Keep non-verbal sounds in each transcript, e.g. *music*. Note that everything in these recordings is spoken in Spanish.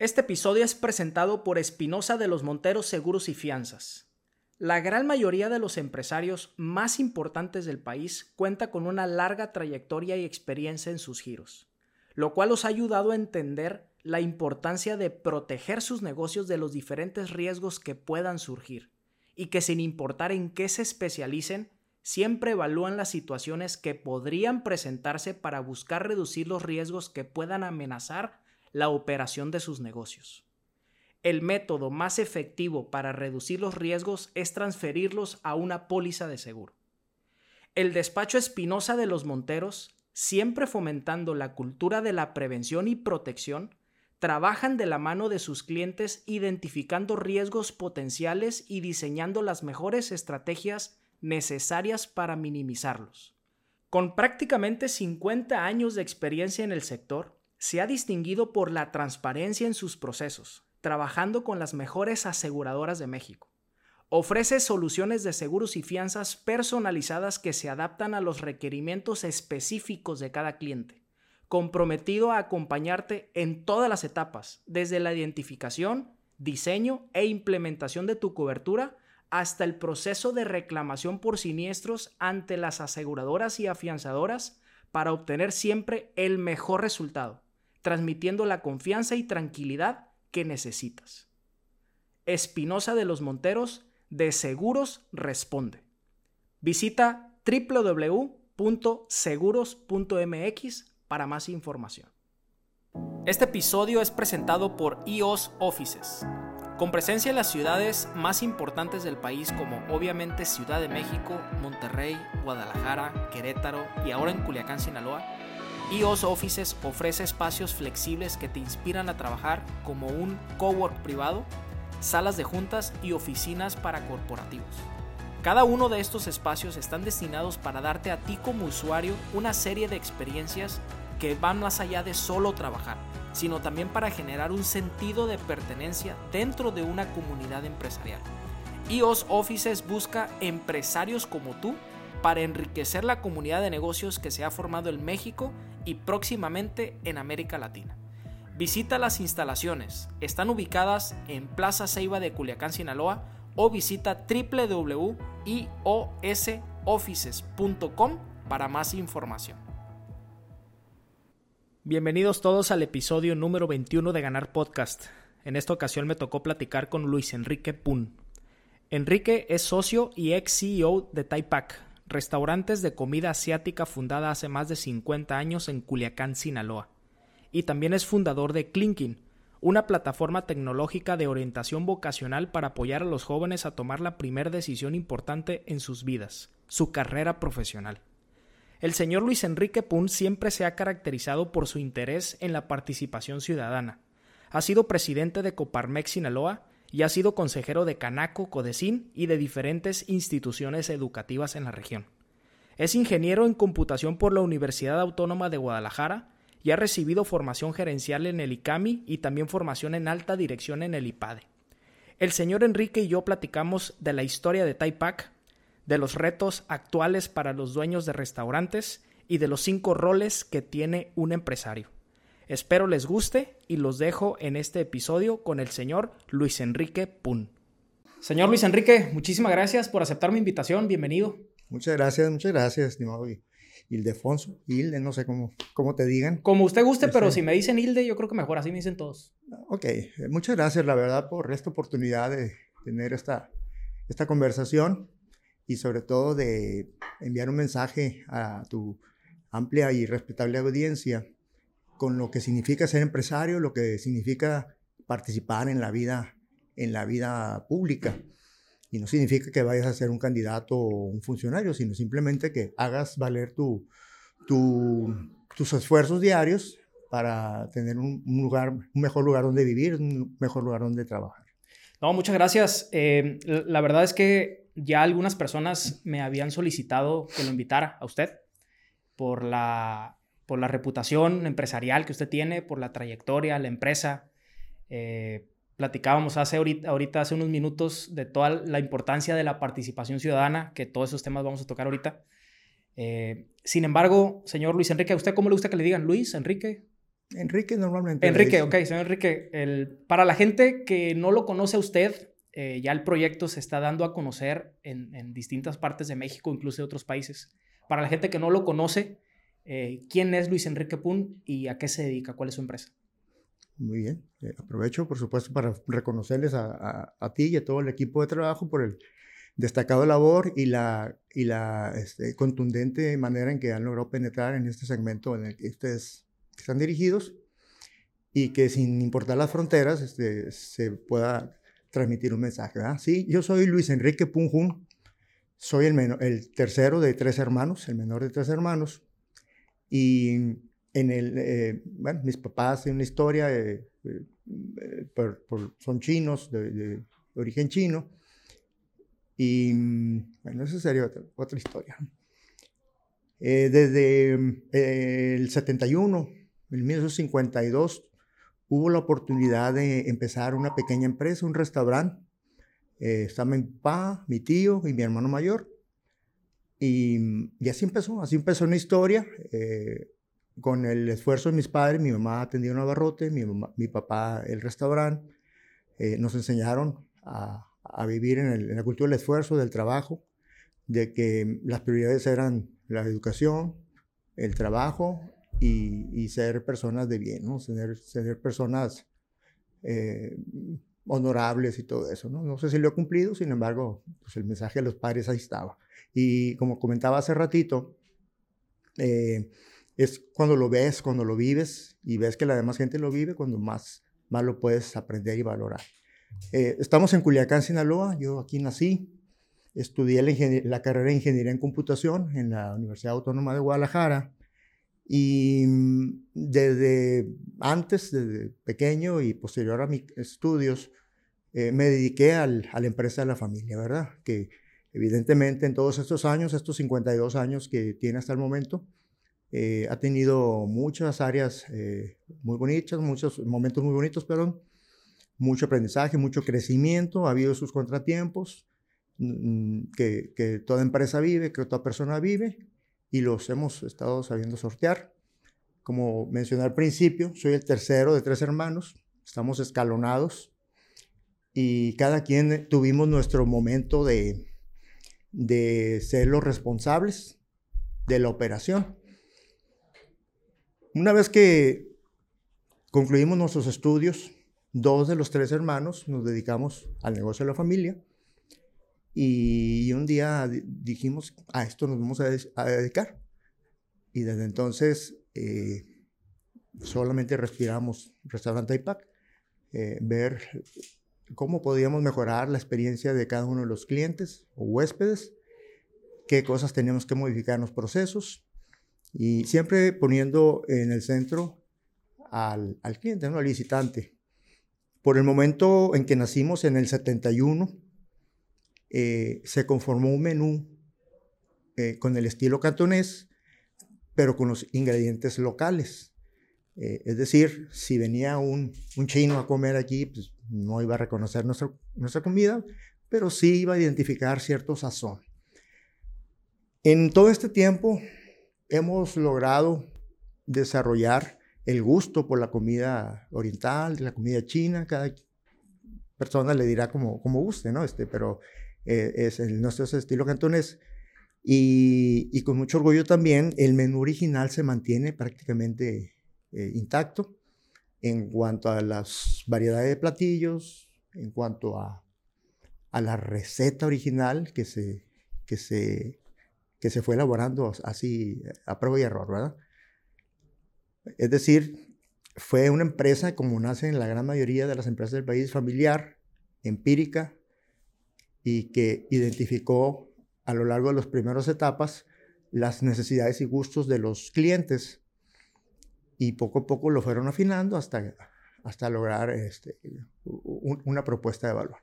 Este episodio es presentado por Espinosa de los Monteros Seguros y Fianzas. La gran mayoría de los empresarios más importantes del país cuenta con una larga trayectoria y experiencia en sus giros, lo cual los ha ayudado a entender la importancia de proteger sus negocios de los diferentes riesgos que puedan surgir y que sin importar en qué se especialicen, siempre evalúan las situaciones que podrían presentarse para buscar reducir los riesgos que puedan amenazar la operación de sus negocios. El método más efectivo para reducir los riesgos es transferirlos a una póliza de seguro. El despacho Espinosa de los Monteros, siempre fomentando la cultura de la prevención y protección, trabajan de la mano de sus clientes identificando riesgos potenciales y diseñando las mejores estrategias necesarias para minimizarlos. Con prácticamente 50 años de experiencia en el sector, se ha distinguido por la transparencia en sus procesos, trabajando con las mejores aseguradoras de México. Ofrece soluciones de seguros y fianzas personalizadas que se adaptan a los requerimientos específicos de cada cliente, comprometido a acompañarte en todas las etapas, desde la identificación, diseño e implementación de tu cobertura hasta el proceso de reclamación por siniestros ante las aseguradoras y afianzadoras para obtener siempre el mejor resultado transmitiendo la confianza y tranquilidad que necesitas. Espinosa de los Monteros de Seguros responde. Visita www.seguros.mx para más información. Este episodio es presentado por EOS Offices, con presencia en las ciudades más importantes del país como obviamente Ciudad de México, Monterrey, Guadalajara, Querétaro y ahora en Culiacán, Sinaloa EOS Offices ofrece espacios flexibles que te inspiran a trabajar como un cowork privado, salas de juntas y oficinas para corporativos. Cada uno de estos espacios están destinados para darte a ti como usuario una serie de experiencias que van más allá de solo trabajar, sino también para generar un sentido de pertenencia dentro de una comunidad empresarial. EOS Offices busca empresarios como tú para enriquecer la comunidad de negocios que se ha formado en México y próximamente en América Latina. Visita las instalaciones, están ubicadas en Plaza Ceiba de Culiacán, Sinaloa o visita www.iosoffices.com para más información. Bienvenidos todos al episodio número 21 de Ganar Podcast. En esta ocasión me tocó platicar con Luis Enrique Pun. Enrique es socio y ex CEO de Taipac, restaurantes de comida asiática fundada hace más de 50 años en Culiacán, Sinaloa. Y también es fundador de Clinking, una plataforma tecnológica de orientación vocacional para apoyar a los jóvenes a tomar la primera decisión importante en sus vidas, su carrera profesional. El señor Luis Enrique Pun siempre se ha caracterizado por su interés en la participación ciudadana. Ha sido presidente de Coparmex Sinaloa y ha sido consejero de Canaco, Codecín y de diferentes instituciones educativas en la región. Es ingeniero en computación por la Universidad Autónoma de Guadalajara y ha recibido formación gerencial en el ICAMI y también formación en alta dirección en el IPADE. El señor Enrique y yo platicamos de la historia de Taipac, de los retos actuales para los dueños de restaurantes y de los cinco roles que tiene un empresario. Espero les guste y los dejo en este episodio con el señor Luis Enrique Pun. Señor Luis Enrique, muchísimas gracias por aceptar mi invitación. Bienvenido. Muchas gracias, muchas gracias, estimado Ildefonso, Hilde, no sé cómo, cómo te digan. Como usted guste, pero este si me dicen Hilde, yo creo que mejor, así me dicen todos. Ok, muchas gracias, la verdad, por esta oportunidad de tener esta, esta conversación y sobre todo de enviar un mensaje a tu amplia y respetable audiencia con lo que significa ser empresario, lo que significa participar en la vida, en la vida pública. Y no significa que vayas a ser un candidato o un funcionario, sino simplemente que hagas valer tu, tus esfuerzos diarios para tener un, lugar, un mejor lugar donde vivir, un mejor lugar donde trabajar. No, muchas gracias. Eh, la verdad es que ya algunas personas me habían solicitado que lo invitara a usted por la por la reputación empresarial que usted tiene, por la trayectoria, la empresa. Eh, platicábamos hace ahorita, ahorita, hace unos minutos, de toda la importancia de la participación ciudadana, que todos esos temas vamos a tocar ahorita. Eh, sin embargo, señor Luis Enrique, ¿a usted cómo le gusta que le digan Luis Enrique? Enrique normalmente. Enrique, ok, señor Enrique. El, para la gente que no lo conoce a usted, eh, ya el proyecto se está dando a conocer en, en, distintas partes de México, incluso de otros países. Para la gente que no lo conoce, eh, ¿quién es Luis Enrique Pun y a qué se dedica? ¿Cuál es su empresa? Muy bien. Eh, aprovecho, por supuesto, para reconocerles a, a, a, ti y a todo el equipo de trabajo por el destacado labor y la, y la este, contundente manera en que han logrado penetrar en este segmento en el que ustedes están dirigidos y que sin importar las fronteras este, se pueda transmitir un mensaje. ¿verdad? Sí, yo soy Luis Enrique Punjun, soy el, el tercero de tres hermanos, el menor de tres hermanos, y en el, eh, bueno, mis papás tienen una historia, eh, eh, por, por, son chinos, de, de, origen chino, y bueno, esa sería otra, otra historia. desde el 71, en 1952, hubo la oportunidad de empezar una pequeña empresa, un restaurante. Eh, estaba mi papá, mi tío y mi hermano mayor. Y, y así empezó, así empezó una historia. Eh, con el esfuerzo de mis padres, mi mamá atendía un abarrote, mi, mamá, mi papá el restaurante. Eh, nos enseñaron a, vivir en, la cultura del esfuerzo, del trabajo, de que las prioridades eran la educación, el trabajo y, y ser personas de bien, ¿no? Ser, ser personas eh, honorables y todo eso, ¿no? No sé si lo he cumplido, sin embargo, pues el mensaje de los padres ahí estaba. Y como comentaba hace ratito, eh, es cuando lo ves, cuando lo vives y ves que la demás gente lo vive, cuando más, más lo puedes aprender y valorar. Eh, estamos en Culiacán, Sinaloa, yo aquí nací, estudié la, la, carrera de Ingeniería en Computación en la Universidad Autónoma de Guadalajara y mm, desde antes, desde pequeño y posterior a mis estudios, eh, me dediqué al, a la empresa de la familia, ¿verdad? Que evidentemente en todos estos años, estos 52 años que tiene hasta el momento, eh, ha tenido muchas áreas eh, muy bonitas, muchos momentos muy bonitos, perdón, mucho aprendizaje, mucho crecimiento, ha habido sus contratiempos mm, que, que toda empresa vive, que toda persona vive, y los hemos estado sabiendo sortear. Como mencioné al principio, soy el tercero de tres hermanos, estamos escalonados y cada quien tuvimos nuestro momento de, de ser los responsables de la operación. Una vez que concluimos nuestros estudios, dos de los tres hermanos nos dedicamos al negocio de la familia y un día dijimos, a esto nos vamos a, dedicar. Y desde entonces eh, solamente respiramos restaurante IPAC, eh, ver cómo podíamos mejorar la experiencia de cada uno de los clientes o huéspedes, qué cosas teníamos que modificar en los procesos y siempre poniendo en el centro al, al cliente, ¿no? al visitante. Por el momento en que nacimos en el 71, eh, se conformó un menú eh, con el estilo cantonés, pero con los ingredientes locales. Eh, es decir, si venía un, un, chino a comer aquí, pues no iba a reconocer nuestra, nuestra comida, pero sí iba a identificar cierto sazón. En todo este tiempo hemos logrado desarrollar el gusto por la comida oriental, la comida china, cada persona le dirá como, como guste, ¿no? Este, pero eh, es el nuestro estilo cantonés. Y, y, con mucho orgullo también, el menú original se mantiene prácticamente eh, intacto en cuanto a las variedades de platillos, en cuanto a, a la receta original que se, que, se, que se fue elaborando así a prueba y error, ¿verdad? Es decir, fue una empresa como nace en la gran mayoría de las empresas del país, familiar, empírica, y que identificó a lo largo de las primeras etapas las necesidades y gustos de los clientes y poco a poco lo fueron afinando hasta, hasta lograr este, un, una propuesta de valor.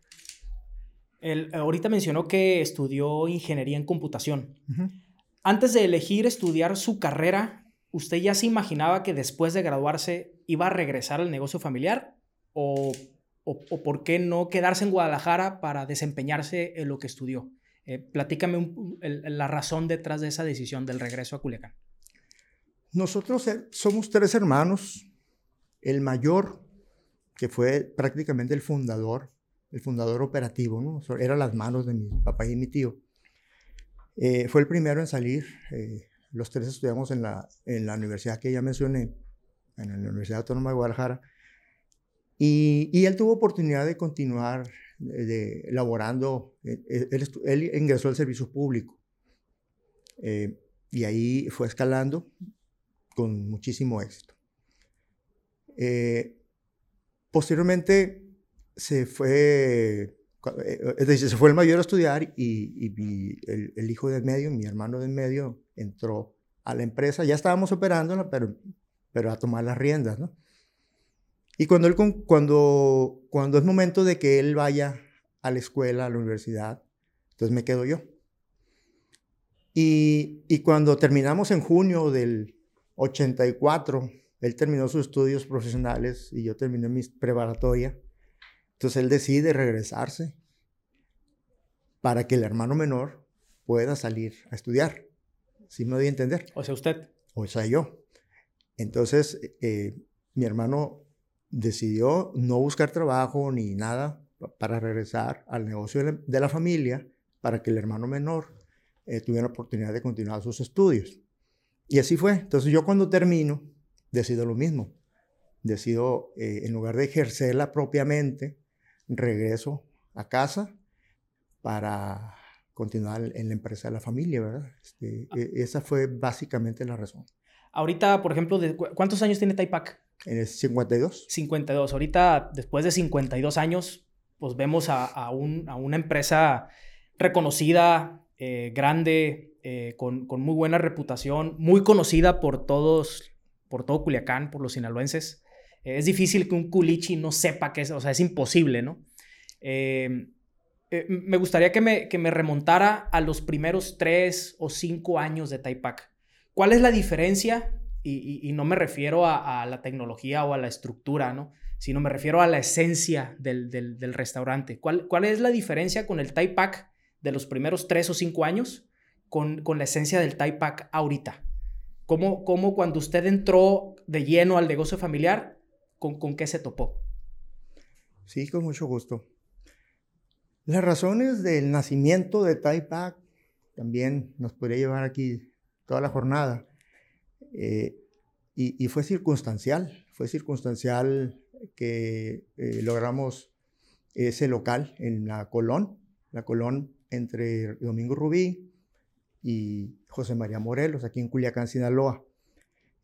El, ahorita mencionó que estudió ingeniería en computación. Uh -huh. Antes de elegir estudiar su carrera, ¿usted ya se imaginaba que después de graduarse iba a regresar al negocio familiar? ¿O o, o, por qué no quedarse en Guadalajara para desempeñarse en lo que estudió. Eh, platícame un, el, la razón detrás de esa decisión del regreso a Culiacán. Nosotros eh, somos tres hermanos, el mayor, que fue prácticamente el fundador, el fundador operativo, ¿no? Era las manos de mi papá y mi tío. Eh, fue el primero en salir. Eh, los tres estudiamos en la, en la universidad que ya mencioné, en la Universidad Autónoma de Guadalajara. Y, y él tuvo oportunidad de continuar de, elaborando. Eh, él, él, ingresó al servicio público. y ahí fue escalando con muchísimo éxito. posteriormente se fue eh, es decir, se fue el mayor a estudiar y, el, hijo del medio, mi hermano del medio, entró a la empresa. Ya estábamos operándola, pero, pero a tomar las riendas, ¿no? Y cuando, él, cuando, cuando es momento de que él vaya a la escuela, a la universidad, entonces me quedo yo. Y, y cuando terminamos en junio del 84, él terminó sus estudios profesionales y yo terminé mi preparatoria. Entonces él decide regresarse para que el hermano menor pueda salir a estudiar. ¿Sí me doy a entender? O sea, usted. O sea, yo. Entonces, eh, mi hermano decidió no buscar trabajo ni nada para regresar al negocio de la, familia para que el hermano menor eh, tuviera la oportunidad de continuar sus estudios. Y así fue. Entonces yo cuando termino, decido lo mismo. Decido, eh, en lugar de ejercerla propiamente, regreso a casa para continuar en la empresa de la familia, ¿verdad? Este, ah. e, esa fue básicamente la razón. Ahorita, por ejemplo, ¿cuántos años tiene Taipac? En 52. 52. Ahorita, después de 52 años, pues vemos a, una empresa reconocida, eh, grande, eh, con, muy buena reputación, muy conocida por todos, por todo Culiacán, por los sinaloenses es difícil que un culichi no sepa qué es, o sea, es imposible, ¿no? Eh, eh, me gustaría que me, que me remontara a los primeros tres o cinco años de Taipac. ¿Cuál es la diferencia? Y, no me refiero a, la tecnología o a la estructura, ¿no? Sino me refiero a la esencia del, del, restaurante. ¿Cuál, ¿Cuál, es la diferencia con el Taipac de los primeros tres o cinco años con, con la esencia del Taipac ahorita? ¿Cómo, ¿Cómo cuando usted entró de lleno al negocio familiar, ¿Con, qué se topó? Sí, con mucho gusto. Las razones del nacimiento de Taipak también nos podría llevar aquí toda la jornada. Eh, y, fue circunstancial, fue circunstancial que eh, logramos ese local en la Colón, la Colón entre Domingo Rubí y José María Morelos, aquí en Culiacán, Sinaloa.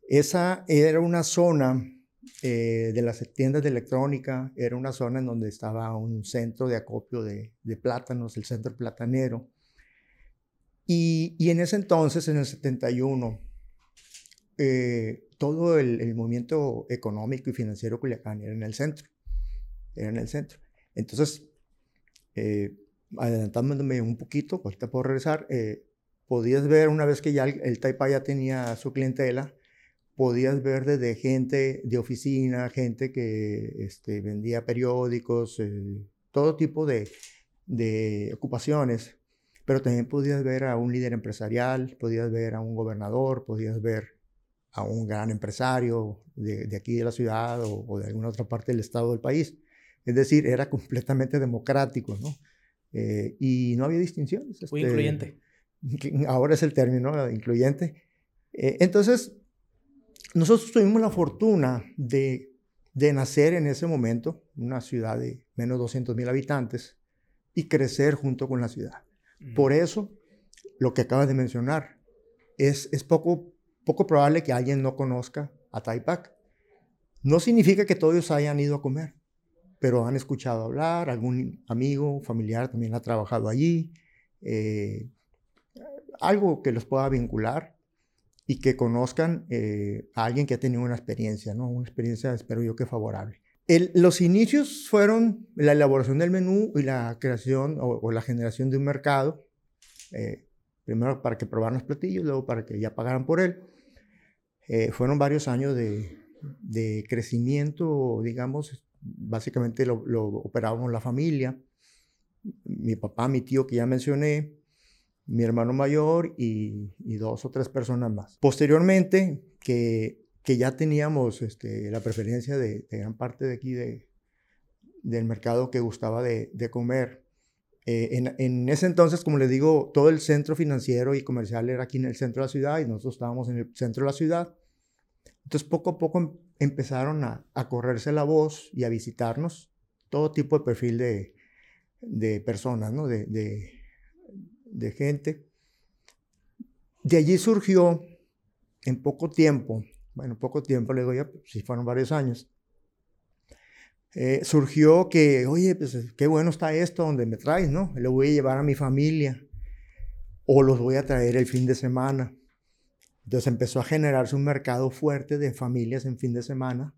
Esa era una zona eh, de las tiendas de electrónica, era una zona en donde estaba un centro de acopio de, plátanos, el centro platanero. Y, en ese entonces, en el 71, eh, todo el, movimiento económico y financiero Culiacán era en el centro. Era en el centro. Entonces, eh, adelantándome un poquito, ahorita puedo regresar, podías ver una vez que ya el, el Taipa ya tenía su clientela, podías ver desde gente de oficina, gente que este, vendía periódicos, eh, todo tipo de, de, ocupaciones, pero también podías ver a un líder empresarial, podías ver a un gobernador, podías ver a un gran empresario de, de aquí de la ciudad o, de alguna otra parte del estado del país. Es decir, era completamente democrático, ¿no? Eh, y no había distinciones. Muy este, incluyente. Ahora es el término, incluyente. Eh, entonces, nosotros tuvimos la fortuna de, de nacer en ese momento, una ciudad de menos de 200 mil habitantes, y crecer junto con la ciudad. Por eso, lo que acabas de mencionar, es, es poco, poco probable que alguien no conozca a Taipac. No significa que todos hayan ido a comer, pero han escuchado hablar, algún amigo, familiar también ha trabajado allí, eh, algo que los pueda vincular y que conozcan eh, a alguien que ha tenido una experiencia, ¿no? Una experiencia, espero yo, que favorable. los inicios fueron la elaboración del menú y la creación o, la generación de un mercado, eh, primero para que probaran los platillos, luego para que ya pagaran por él. Eh, fueron varios años de, de, crecimiento, digamos, básicamente lo, lo operábamos la familia, mi papá, mi tío que ya mencioné, mi hermano mayor y, dos o tres personas más. Posteriormente, que ya teníamos este, la preferencia de, gran parte de aquí de, del mercado que gustaba de, comer. Eh, en, ese entonces, como les digo, todo el centro financiero y comercial era aquí en el centro de la ciudad y nosotros estábamos en el centro de la ciudad. Entonces, poco a poco em, empezaron a, a correrse la voz y a visitarnos todo tipo de perfil de, de personas, ¿no? de, de, gente. De allí surgió en poco tiempo, bueno, poco tiempo, le digo ya, si fueron varios años, eh, surgió que, oye, pues qué bueno está esto donde me traes, ¿no? Lo voy a llevar a mi familia o los voy a traer el fin de semana. Entonces empezó a generarse un mercado fuerte de familias en fin de semana,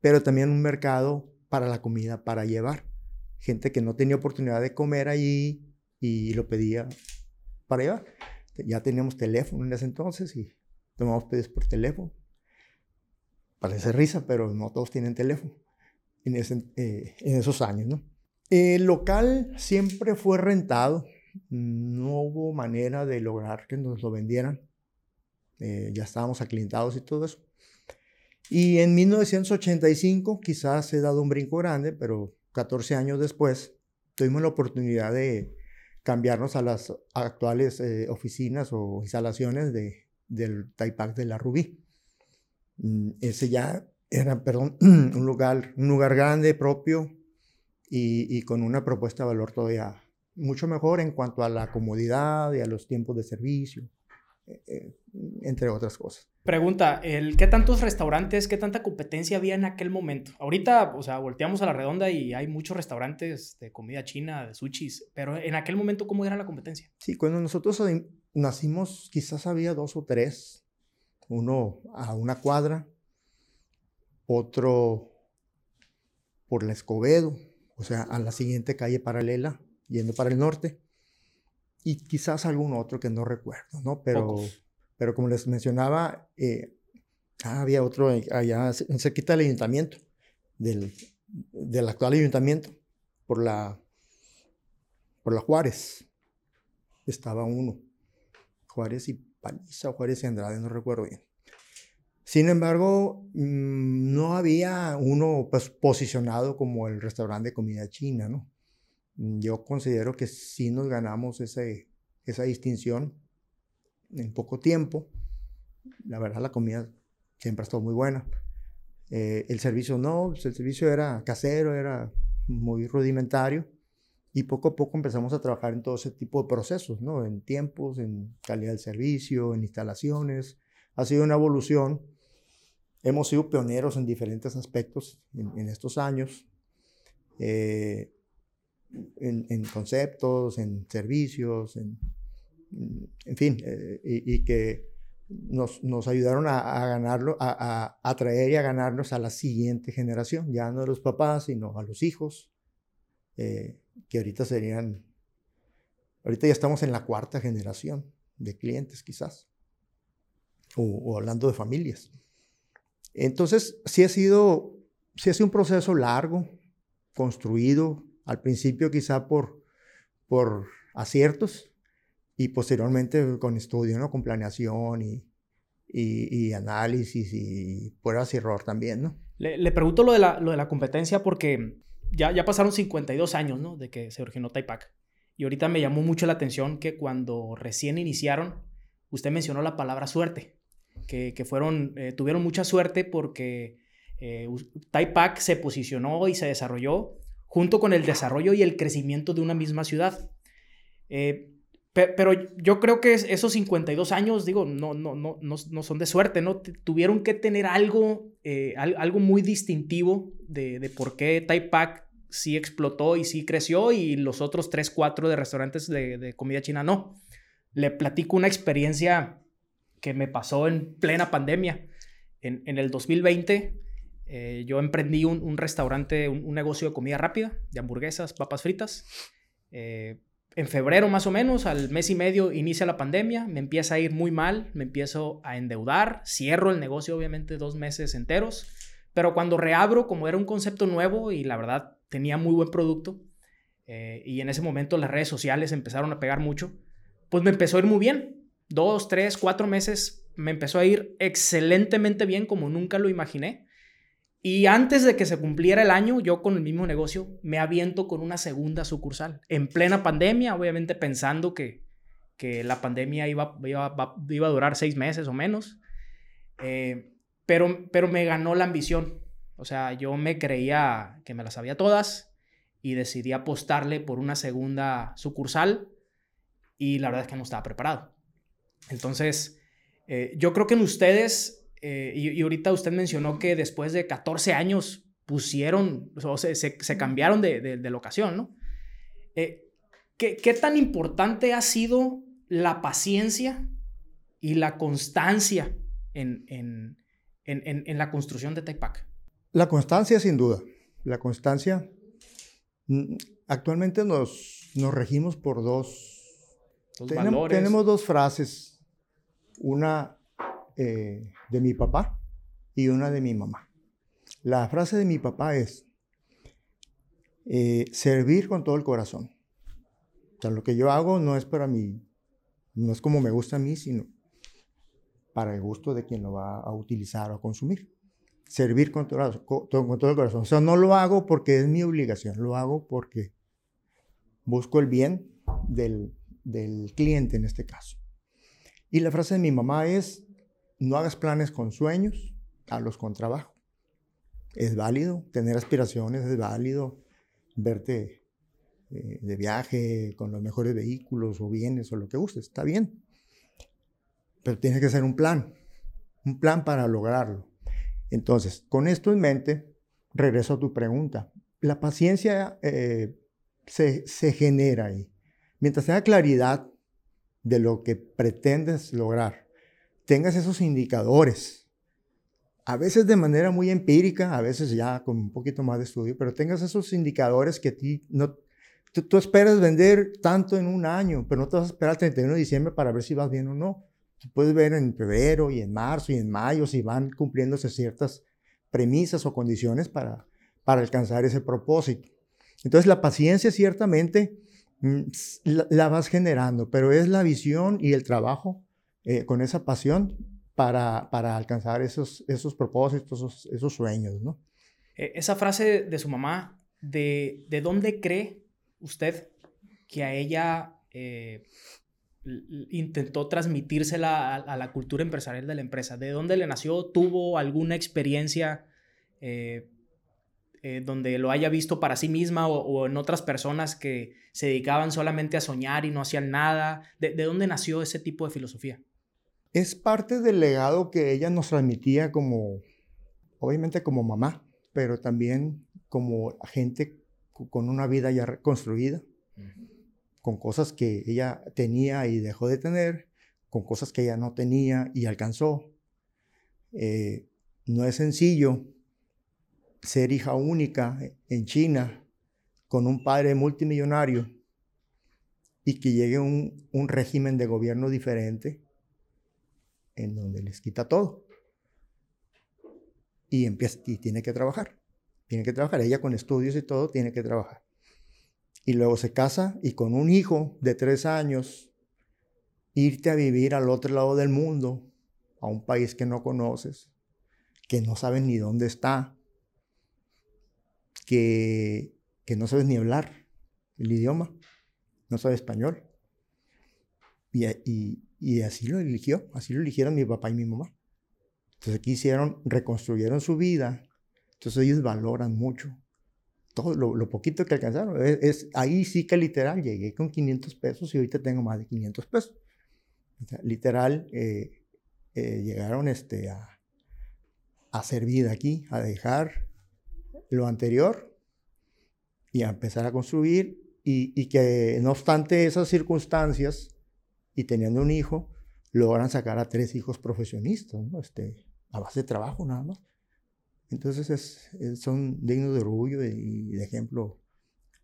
pero también un mercado para la comida, para llevar. Gente que no tenía oportunidad de comer allí y lo pedía para llevar. Ya teníamos teléfono en ese entonces y tomamos pedidos por teléfono. Parece risa, pero no todos tienen teléfono en, eh, en esos años, ¿no? El local siempre fue rentado. No hubo manera de lograr que nos lo vendieran. Eh, ya estábamos aclientados y todo eso. Y en 1985 quizás he dado un brinco grande, pero 14 años después tuvimos la oportunidad de cambiarnos a las actuales eh, oficinas o instalaciones de, del Taipac de la Rubí. Mm, ese ya era, perdón, *clears throat* un lugar, un lugar grande, propio y, y con una propuesta de valor todavía mucho mejor en cuanto a la comodidad y a los tiempos de servicio. Eh, entre otras cosas. Pregunta, el, ¿qué tantos restaurantes, qué tanta competencia había en aquel momento? Ahorita, o sea, volteamos a la redonda y hay muchos restaurantes de comida china, de sushis, pero en aquel momento, ¿cómo era la competencia? Sí, cuando nosotros nacimos, quizás había dos o tres, uno a una cuadra, otro por la Escobedo, o sea, a la siguiente calle paralela, yendo para el norte, y quizás algún otro que no recuerdo, ¿no? Pero, pero como les mencionaba, eh, ah, había otro allá cerquita del ayuntamiento, del, del actual ayuntamiento, por la, por la Juárez. Estaba uno, Juárez y Paliza, Juárez y Andrade, no recuerdo bien. Sin embargo, mm, no había uno pues, posicionado como el restaurante de comida china, ¿no? Mm, yo considero que sí nos ganamos ese, esa distinción en poco tiempo. La verdad, la comida siempre ha estado muy buena. Eh, el servicio no, pues, el servicio era casero, era muy rudimentario. Y poco a poco empezamos a trabajar en todo ese tipo de procesos, ¿no? En tiempos, en calidad del servicio, en instalaciones. Ha sido una evolución. Hemos sido pioneros en diferentes aspectos en, estos años. Eh, en, conceptos, en servicios, en, en fin, eh, y, que nos, nos ayudaron a, ganarlo, a, a, atraer y a ganarnos a la siguiente generación, ya no a los papás, sino a los hijos, eh, que ahorita serían, ahorita ya estamos en la cuarta generación de clientes quizás, o, o hablando de familias. Entonces, sí ha sido, sí ha sido un proceso largo, construido, al principio quizá por, por aciertos y posteriormente con estudio, ¿no? Con planeación y, y, análisis y pruebas y error también, ¿no? Le, pregunto lo de, la, lo de la competencia porque ya, ya pasaron 52 años, ¿no? De que se originó Taipac. Y ahorita me llamó mucho la atención que cuando recién iniciaron, usted mencionó la palabra suerte, que, que fueron, eh, tuvieron mucha suerte porque eh, Taipac se posicionó y se desarrolló junto con el desarrollo y el crecimiento de una misma ciudad. Eh, pero yo creo que esos 52 años, digo, no, no, no, no, son de suerte, ¿no? Tuvieron que tener algo, eh, algo muy distintivo de, por qué Taipac sí explotó y sí creció y los otros 3, 4 de restaurantes de, de comida china no. Le platico una experiencia que me pasó en plena pandemia. En, en el 2020 eh, yo emprendí un, restaurante, un, negocio de comida rápida, de hamburguesas, papas fritas. Eh, en febrero más o menos, al mes y medio, inicia la pandemia, me empieza a ir muy mal, me empiezo a endeudar, cierro el negocio obviamente dos meses enteros, pero cuando reabro, como era un concepto nuevo y la verdad tenía muy buen producto, eh, y en ese momento las redes sociales empezaron a pegar mucho, pues me empezó a ir muy bien. Dos, tres, cuatro meses me empezó a ir excelentemente bien como nunca lo imaginé. Y antes de que se cumpliera el año, yo con el mismo negocio me aviento con una segunda sucursal. En plena pandemia, obviamente pensando que, que la pandemia iba, iba, iba, a durar seis meses o menos. Eh, pero, pero me ganó la ambición. O sea, yo me creía que me las sabía todas y decidí apostarle por una segunda sucursal y la verdad es que no estaba preparado. Entonces, eh, yo creo que en ustedes, eh, y, ahorita usted mencionó que después de 14 años pusieron, o se, se, cambiaron de, de, locación, ¿no? Eh, ¿qué, ¿qué, tan importante ha sido la paciencia y la constancia en, en, en, en la construcción de TechPack? La constancia, sin duda. La constancia. Mm, actualmente nos, nos regimos por dos tenemos, dos frases, una eh, de mi papá y una de mi mamá. La frase de mi papá es, eh, servir con todo el corazón. O sea, lo que yo hago no es para mí, no es como me gusta a mí, sino para el gusto de quien lo va a utilizar o a consumir. Servir con todo, con todo el corazón. O sea, no lo hago porque es mi obligación, lo hago porque busco el bien del, del cliente en este caso. Y la frase de mi mamá es, no hagas planes con sueños, hazlos con trabajo. Es válido tener aspiraciones, es válido verte eh, de viaje con los mejores vehículos o bienes o lo que gustes, está bien. Pero tiene que ser un plan, un plan para lograrlo. Entonces, con esto en mente, regreso a tu pregunta. La paciencia eh, se, se genera ahí. Mientras tenga claridad de lo que pretendes lograr, tengas esos indicadores, a veces de manera muy empírica, a veces ya con un poquito más de estudio, pero tengas esos indicadores que ti no, tú, esperas vender tanto en un año, pero no te vas a esperar el 31 de diciembre para ver si vas bien o no. Tú puedes ver en febrero y en marzo y en mayo si van cumpliéndose ciertas premisas o condiciones para, para alcanzar ese propósito. Entonces la paciencia ciertamente Mm, la, vas generando, pero es la visión y el trabajo eh, con esa pasión para, para alcanzar esos, esos propósitos, esos, sueños, ¿no? E, esa frase de su mamá, ¿de, de dónde cree usted que a ella eh, intentó transmitírsela a, la cultura empresarial de la empresa? ¿De dónde le nació? ¿Tuvo alguna experiencia eh, donde lo haya visto para sí misma o, en otras personas que se dedicaban solamente a soñar y no hacían nada? ¿De, dónde nació ese tipo de filosofía? Es parte del legado que ella nos transmitía como, obviamente como mamá, pero también como gente con una vida ya reconstruida, con cosas que ella tenía y dejó de tener, con cosas que ella no tenía y alcanzó. Eh, no es sencillo ser hija única en China con un padre multimillonario y que llegue un, un régimen de gobierno diferente en donde les quita todo. Y, empieza, y tiene que trabajar. Tiene que trabajar. Ella con estudios y todo tiene que trabajar. Y luego se casa y con un hijo de tres años, irte a vivir al otro lado del mundo, a un país que no conoces, que no sabes ni dónde está, que, no sabes ni hablar el idioma, no sabe español. Y, así lo eligió, así lo eligieron mi papá y mi mamá. Entonces aquí hicieron, reconstruyeron su vida. Entonces ellos valoran mucho todo lo, poquito que alcanzaron. Es, ahí sí que literal llegué con 500 pesos y ahorita tengo más de 500 pesos. literal eh, eh, llegaron este, a, a hacer vida aquí, a dejar lo anterior y a empezar a construir y, que no obstante esas circunstancias y teniendo un hijo, logran sacar a tres hijos profesionistas, ¿no? este, a base de trabajo nada más. Entonces es, son dignos de orgullo y de ejemplo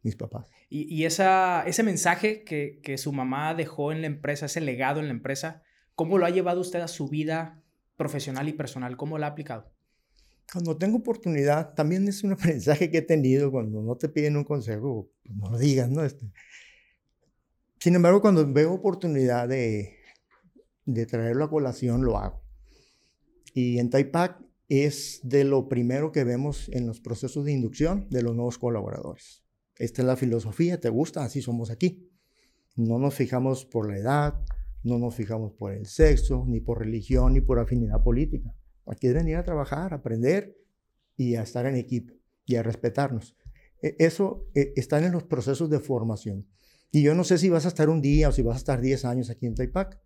mis papás. Y, y esa, ese mensaje que, que su mamá dejó en la empresa, ese legado en la empresa, ¿cómo lo ha llevado usted a su vida profesional y personal? ¿Cómo lo ha aplicado? cuando tengo oportunidad, también es un *laughs* aprendizaje que he tenido cuando no te piden un consejo, pues no lo digas, ¿no? Este, sin embargo, cuando veo oportunidad de, de traerlo a colación, lo hago. Y en Taipac es de lo primero que vemos en los procesos de inducción de los nuevos colaboradores. Esta es la filosofía, ¿te gusta? Así somos aquí. No nos fijamos por la edad, no nos fijamos por el sexo, ni por religión, ni por afinidad política. Aquí es venir a trabajar, a aprender y a estar en equipo y a respetarnos. E, eso e, está en los procesos de formación. Y yo no sé si vas a estar un día o si vas a estar 10 años aquí en Taipac.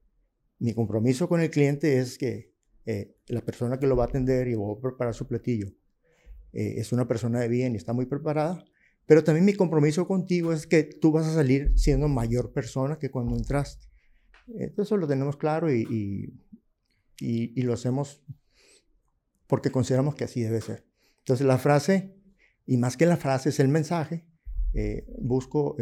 Mi compromiso con el cliente es que eh, la persona que lo va a atender y va a preparar su platillo eh, es una persona de bien y está muy preparada. Pero también mi compromiso contigo es que tú vas a salir siendo mayor persona que cuando entraste. Eso lo tenemos claro y, y, lo hacemos porque consideramos que así debe ser. Entonces la frase, y más que la frase, es el mensaje, eh, busco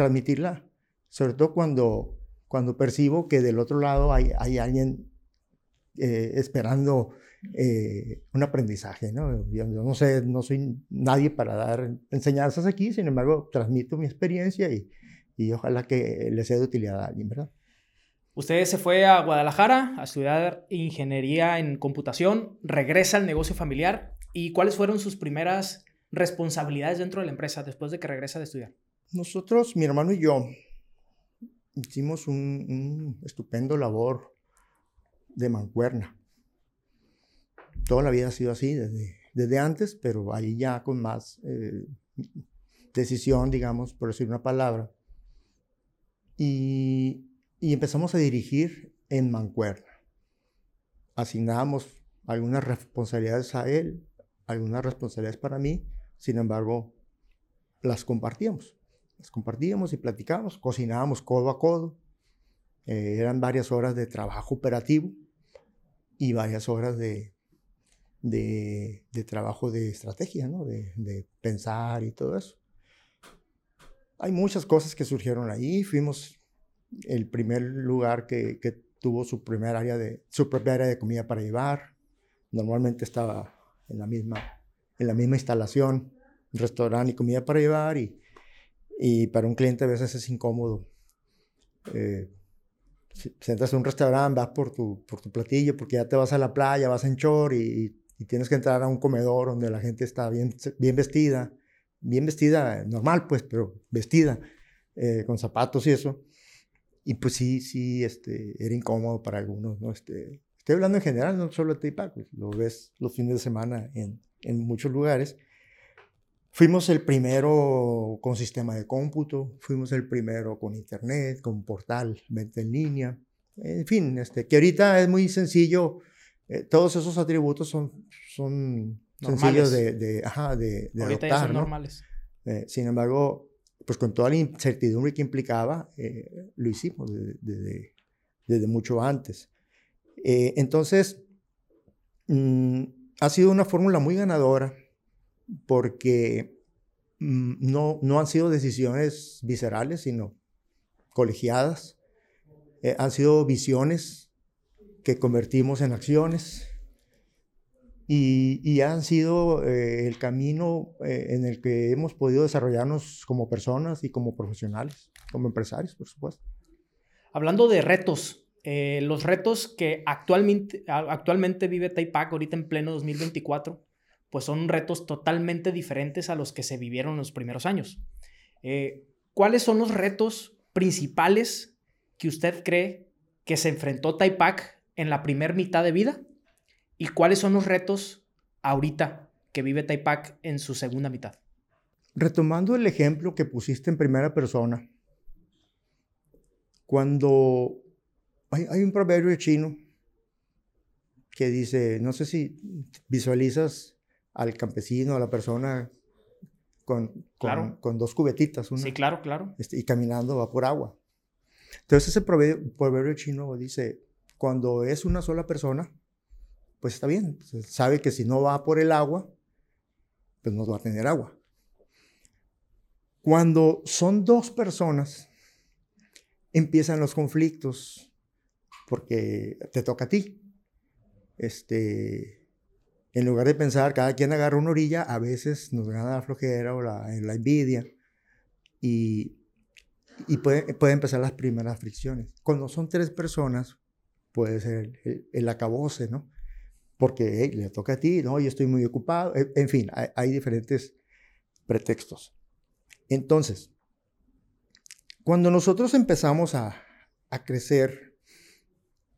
transmitirla, sobre todo cuando, cuando percibo que del otro lado hay, hay alguien eh, esperando eh, un aprendizaje, ¿no? Yo, no sé, no soy nadie para dar enseñanzas aquí, sin embargo, transmito mi experiencia y, y ojalá que le sea de utilidad a alguien, ¿verdad? Usted se fue a Guadalajara a estudiar ingeniería en computación, regresa al negocio familiar y ¿cuáles fueron sus primeras responsabilidades dentro de la empresa después de que regresa de estudiar? Nosotros, mi hermano y yo, hicimos un, un estupendo labor de mancuerna. Toda la vida ha sido así, desde, antes, pero ahí ya con más eh, decisión, digamos, por decir una palabra. Y, y empezamos a dirigir en mancuerna. Asignamos algunas responsabilidades a él, algunas responsabilidades para mí, sin embargo, las compartíamos. Las compartíamos y platicábamos, cocinábamos codo a codo. Eh, eran varias horas de trabajo operativo y varias horas de, de, trabajo de estrategia, ¿no? de, de, pensar y todo eso. Hay muchas cosas que surgieron ahí. Fuimos el primer lugar que, que tuvo su, primer área de, su propia área de comida para llevar. Normalmente estaba en la misma, en la misma instalación, restaurante y comida para llevar. Y, y para un cliente a veces es incómodo. Eh, si, entras a un restaurante, vas por tu, por tu platillo, porque ya te vas a la playa, vas en short y, y, tienes que entrar a un comedor donde la gente está bien, bien vestida, bien vestida, normal pues, pero vestida, eh, con zapatos y eso. Y pues sí, sí, este, era incómodo para algunos, ¿no? Este, estoy hablando en general, no solo de Tipac, pues, lo ves los fines de semana en, en muchos lugares. Fuimos el primero con sistema de cómputo, fuimos el primero con internet, con portal, venta en línea, en fin, este, que ahorita es muy sencillo, eh, todos esos atributos son, son sencillos de, de, ajá, de, de ahorita adoptar, son normales. Eh, sin embargo, pues con toda la incertidumbre que implicaba, eh, lo hicimos desde, desde mucho antes. entonces, mm, ha sido una fórmula muy ganadora porque mm, no, no han sido decisiones viscerales, sino colegiadas. Eh, han sido visiones que convertimos en acciones y, y han sido eh, el camino eh, en el que hemos podido desarrollarnos como personas y como profesionales, como empresarios, por supuesto. Hablando de retos, los retos que actualmente, actualmente vive Taipac ahorita en pleno 2024, pues son retos totalmente diferentes a los que se vivieron en los primeros años. Eh, ¿Cuáles son los retos principales que usted cree que se enfrentó Taipac en la primera mitad de vida? ¿Y cuáles son los retos ahorita que vive Taipac en su segunda mitad? Retomando el ejemplo que pusiste en primera persona, cuando hay, hay un proverbio chino que dice, no sé si visualizas al campesino, a la persona con, con, dos cubetitas. sí, claro, claro. Este, y caminando va por agua. Entonces ese proverbio, chino dice, cuando es una sola persona, pues está bien. Sabe que si no va por el agua, pues no va a tener agua. Cuando son dos personas, empiezan los conflictos, porque te toca a ti. Este, en lugar de pensar, cada quien agarra una orilla, a veces nos gana la flojera o la, la envidia y, y puede empezar las primeras fricciones. Cuando son tres personas, puede ser el, el acabose, ¿no? porque le toca a ti, no, yo estoy muy ocupado, en, fin, hay, diferentes pretextos. Entonces, cuando nosotros empezamos a, a crecer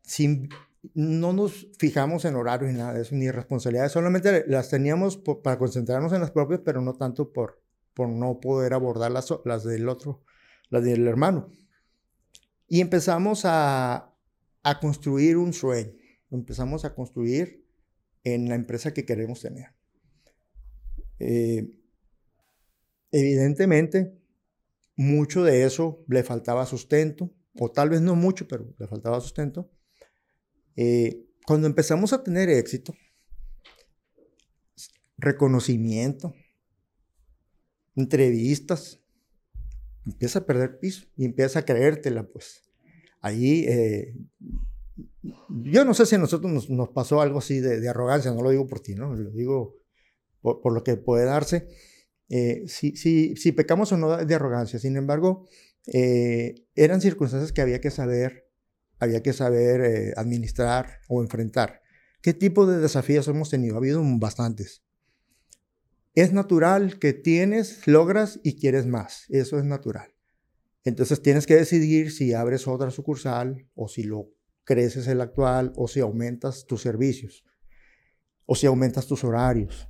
sin no nos fijamos en horarios ni nada de eso, ni responsabilidades, solamente las teníamos para concentrarnos en las propias, pero no tanto por, por no poder abordar las, las del otro, las del hermano. Y empezamos a, a construir un sueño, empezamos a construir en la empresa que queremos tener. Eh, evidentemente, mucho de eso le faltaba sustento, o tal vez no mucho, pero le faltaba sustento eh, cuando empezamos a tener éxito, reconocimiento, entrevistas, empieza a perder piso y empieza a creértela, pues. Ahí, eh, yo no sé si a nosotros nos, pasó algo así de, arrogancia, no lo digo por ti, ¿no? Lo digo por, lo que puede darse. Eh, si, si, pecamos o no de arrogancia, sin embargo, eran circunstancias que había que saber había que saber eh, administrar o enfrentar. ¿Qué tipo de desafíos hemos tenido? Ha habido bastantes. Es natural que tienes, logras y quieres más. Eso es natural. Entonces tienes que decidir si abres otra sucursal o si lo creces el actual o si aumentas tus servicios o si aumentas tus horarios.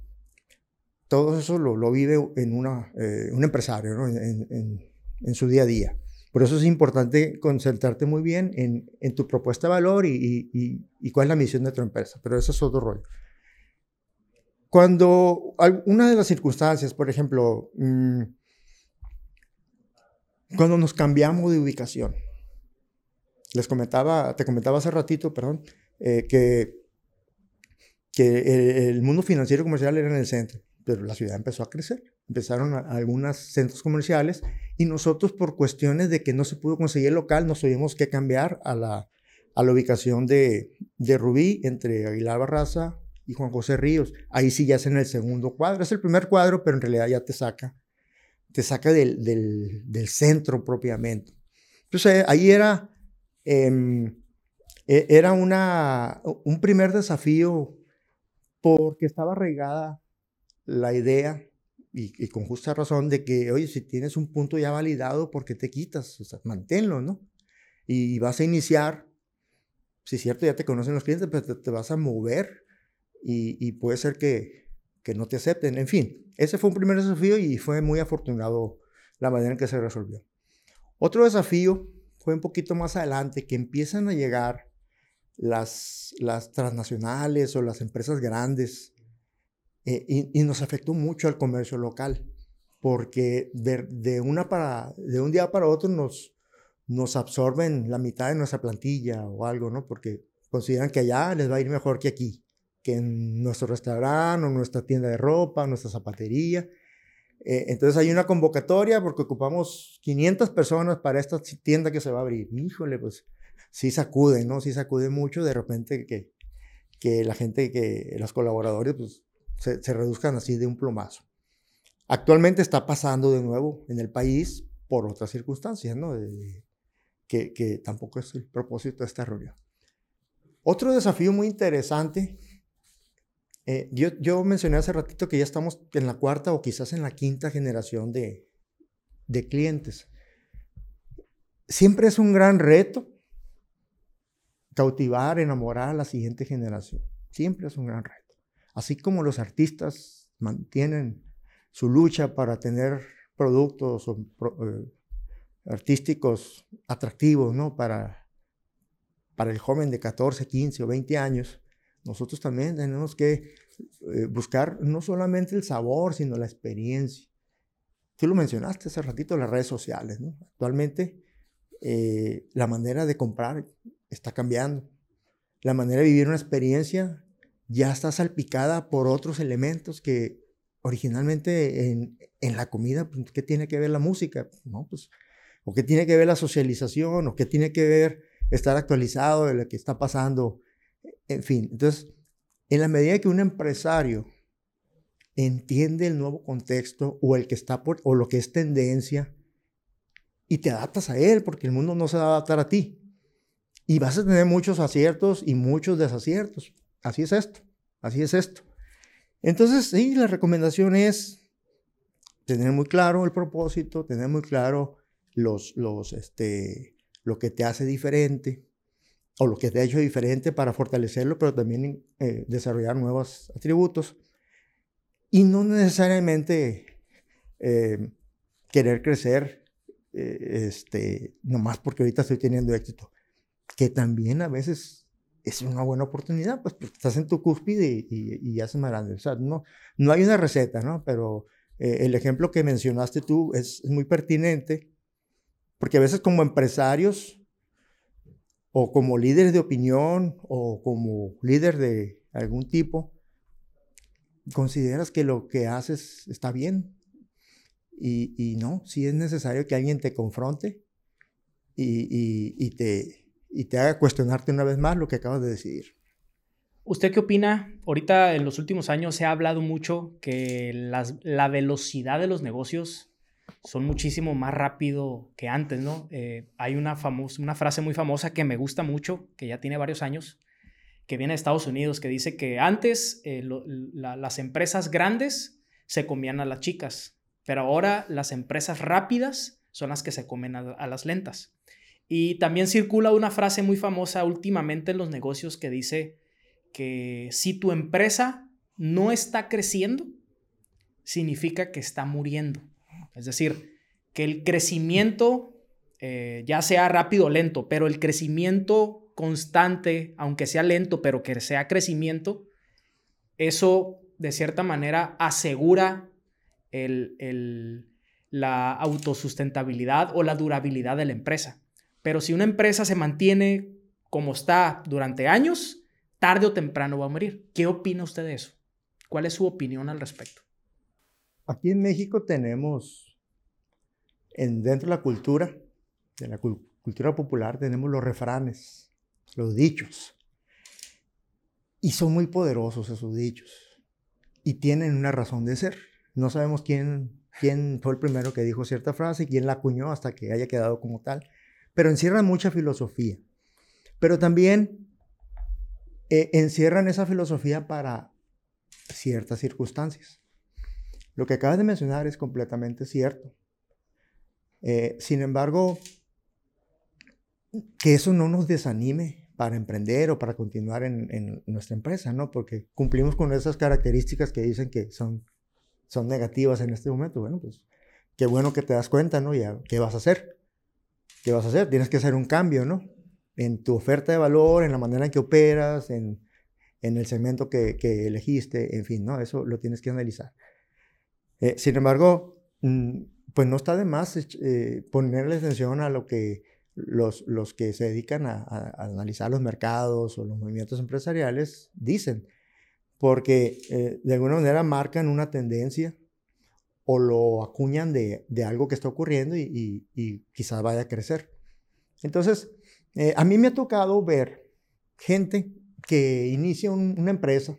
Todo eso lo, vive en una, eh, un empresario en su día a día. Por eso es importante concentrarte muy bien en, tu propuesta de valor y, cuál es la misión de tu empresa. Pero eso es otro rollo. Cuando una de las circunstancias, por ejemplo, mm, cuando nos cambiamos de ubicación, les comentaba, te comentaba hace ratito, perdón, eh, que, que el mundo financiero comercial era en el centro, pero la ciudad empezó a crecer empezaron algunos centros comerciales y nosotros por cuestiones de que no se pudo conseguir el local nos tuvimos que cambiar a la, a la ubicación de, de Rubí entre Aguilar Barraza y Juan José Ríos. Ahí sí ya es en el segundo cuadro, es el primer cuadro, pero en realidad ya te saca, te saca del, del, del centro propiamente. Entonces ahí era, em, e, era una, un primer desafío porque estaba regada la idea y, con justa razón de que, oye, si tienes un punto ya validado, ¿por qué te quitas? O manténlo, ¿no? Y vas a iniciar, si es cierto, ya te conocen los clientes, pero te, vas a mover y, puede ser que, que, no te acepten. En fin, ese fue un primer desafío y fue muy afortunado la manera en que se resolvió. Otro desafío fue un poquito más adelante, que empiezan a llegar las, las transnacionales o las empresas grandes eh, y, nos afectó mucho al comercio local, porque de, una para, de un día para otro nos, nos absorben la mitad de nuestra plantilla o algo, ¿no? Porque consideran que allá les va a ir mejor que aquí, que en nuestro restaurante o nuestra tienda de ropa, nuestra zapatería. Eh, entonces hay una convocatoria porque ocupamos 500 personas para esta tienda que se va a abrir. Híjole, pues sí sacude, ¿no? Sí sacude mucho de repente que, que la gente, que los colaboradores, pues se, reduzcan así de un plomazo. Actualmente está pasando de nuevo en el país por otras circunstancias, ¿no? que, tampoco es el propósito de esta reunión. Otro desafío muy interesante, eh, yo, yo, mencioné hace ratito que ya estamos en la cuarta o quizás en la quinta generación de clientes. Siempre es un gran reto cautivar, enamorar a la siguiente generación. Siempre es un gran reto. Así como los artistas mantienen su lucha para tener productos eh, artísticos atractivos ¿no? para, para el joven de 14, 15 o 20 años, nosotros también tenemos que eh, buscar no solamente el sabor, sino la experiencia. Tú lo mencionaste hace ratito, las redes sociales. ¿no? Actualmente eh, la manera de comprar está cambiando. La manera de vivir una experiencia ya está salpicada por otros elementos que originalmente en, en la comida, pues, ¿qué tiene que ver la música? ¿No? Pues, ¿O qué tiene que ver la socialización? ¿O qué tiene que ver estar actualizado de lo que está pasando? En fin, entonces, en la medida que un empresario entiende el nuevo contexto o el que está por, o lo que es tendencia y te adaptas a él porque el mundo no se va a adaptar a ti y vas a tener muchos aciertos y muchos desaciertos Así es esto. así es esto. Entonces, sí, la recomendación es tener muy claro el propósito, tener muy claro los, los, este, lo que te hace diferente o lo que te ha hecho diferente para fortalecerlo, pero también eh, desarrollar nuevos atributos. Y no necesariamente eh, querer crecer eh, este, nomás porque ahorita estoy teniendo éxito, que también a veces es una buena oportunidad, pues estás en tu cúspide y, y, haces más grande. O sea, no, no hay una receta, ¿no? Pero el ejemplo que mencionaste tú es, muy pertinente porque a veces como empresarios o como líderes de opinión o como líder de algún tipo, consideras que lo que haces está bien. Y, no, si es necesario que alguien te confronte y, te, y te haga cuestionarte una vez más lo que acabas de decidir. ¿Usted qué opina? Ahorita en los últimos años se ha hablado mucho que la velocidad de los negocios son muchísimo más rápido que antes, ¿no? Eh, hay una, una frase muy famosa que me gusta mucho, que ya tiene varios años, que viene de Estados Unidos, que dice que antes eh, las empresas grandes se comían a las chicas, pero ahora las empresas rápidas son las que se comen a, las lentas. Y también circula una frase muy famosa últimamente en los negocios que dice que si tu empresa no está creciendo, significa que está muriendo. Es decir, que el crecimiento, eh, ya sea rápido o lento, pero el crecimiento constante, aunque sea lento, pero que sea crecimiento, eso de cierta manera asegura la autosustentabilidad o la durabilidad de la empresa. Pero si una empresa se mantiene como está durante años, tarde o temprano va a morir. ¿Qué opina usted de eso? ¿Cuál es su opinión al respecto? Aquí en México tenemos, en, dentro de la cultura, de la cultura popular, tenemos los refranes, los dichos. Y son muy poderosos esos dichos. Y tienen una razón de ser. No sabemos quién, quién fue el primero que dijo cierta frase y quién la acuñó hasta que haya quedado como tal. Pero encierran mucha filosofía. Pero también eh, encierran esa filosofía para ciertas circunstancias. Lo que acabas de mencionar es completamente cierto. Eh, sin embargo, que eso no nos desanime para emprender o para continuar en, nuestra empresa, ¿no? Porque cumplimos con esas características que dicen que son, son negativas en este momento. Bueno, pues qué bueno que te das cuenta, ¿no? Ya, ¿qué vas a hacer? ¿Qué vas a hacer? Tienes que hacer un cambio, ¿no? En tu oferta de valor, en la manera en que operas, en, el segmento que, que elegiste, en fin, ¿no? Eso lo tienes que analizar. Eh, sin embargo, mm, pues no está de más eh, ponerle atención a lo que los, los que se dedican a, analizar los mercados o los movimientos empresariales dicen, porque eh, de alguna manera marcan una tendencia o lo acuñan de, de algo que está ocurriendo y, y, quizás vaya a crecer. Entonces, a mí me ha tocado ver gente que inicia una empresa,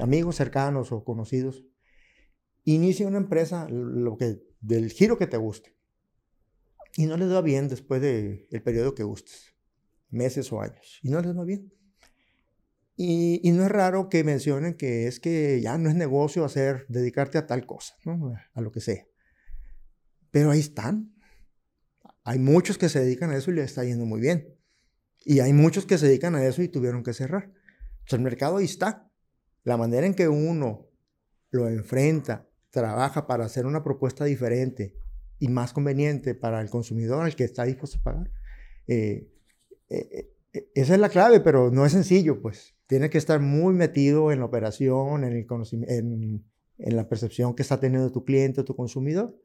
amigos cercanos o conocidos, inicia una empresa lo que, del giro que te guste y no les va bien después del periodo que gustes, meses o años, y no les va bien. Y, y, no es raro que mencionen que es que ya no es negocio hacer, dedicarte a tal cosa, ¿no? a lo que sea. Pero ahí están. Hay muchos que se dedican a eso y les está yendo muy bien. Y hay muchos que se dedican a eso y tuvieron que cerrar. el mercado ahí está. La manera en que uno lo enfrenta trabaja para hacer una propuesta diferente y más conveniente para el consumidor al que está dispuesto a pagar. Eh, eh, eh, esa es la clave, pero no es sencillo, pues. Tiene que estar muy metido en la operación, en, el en, en la percepción que está teniendo tu cliente o tu consumidor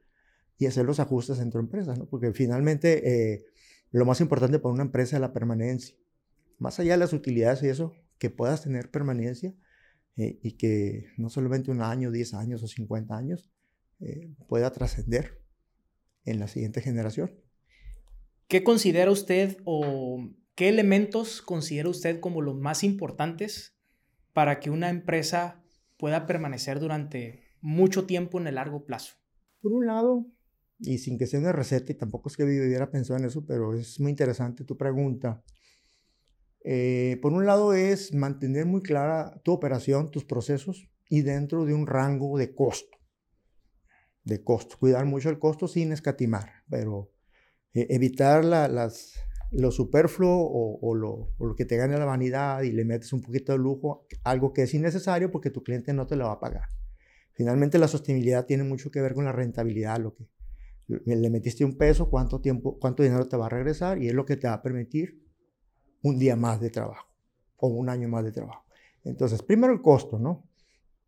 y hacer los ajustes en tu empresa, ¿no? Porque finalmente lo más importante para una empresa es la permanencia. Más allá de las utilidades y eso, que puedas tener permanencia eh, y que no solamente un año, 10 años o 50 años eh, pueda trascender en la siguiente generación. ¿Qué considera usted o qué elementos considera usted como los más importantes para que una empresa pueda permanecer durante mucho tiempo en el largo plazo? Por un lado, y sin que sea una receta, y tampoco es que hubiera pensado en eso, pero es muy interesante tu pregunta. Eh, por un lado es mantener muy clara tu operación, tus procesos y dentro de un rango de costo. De costo. Cuidar mucho el costo sin escatimar, pero eh, evitar las, lo superfluo o, lo, que te gane la vanidad y le metes un poquito de lujo, algo que es innecesario porque tu cliente no te lo va a pagar. Finalmente la sostenibilidad tiene mucho que ver con la rentabilidad, lo que le metiste un peso, cuánto tiempo, cuánto dinero te va a regresar y es lo que te va a permitir un día más de trabajo o un año más de trabajo. Entonces, primero el costo, ¿no?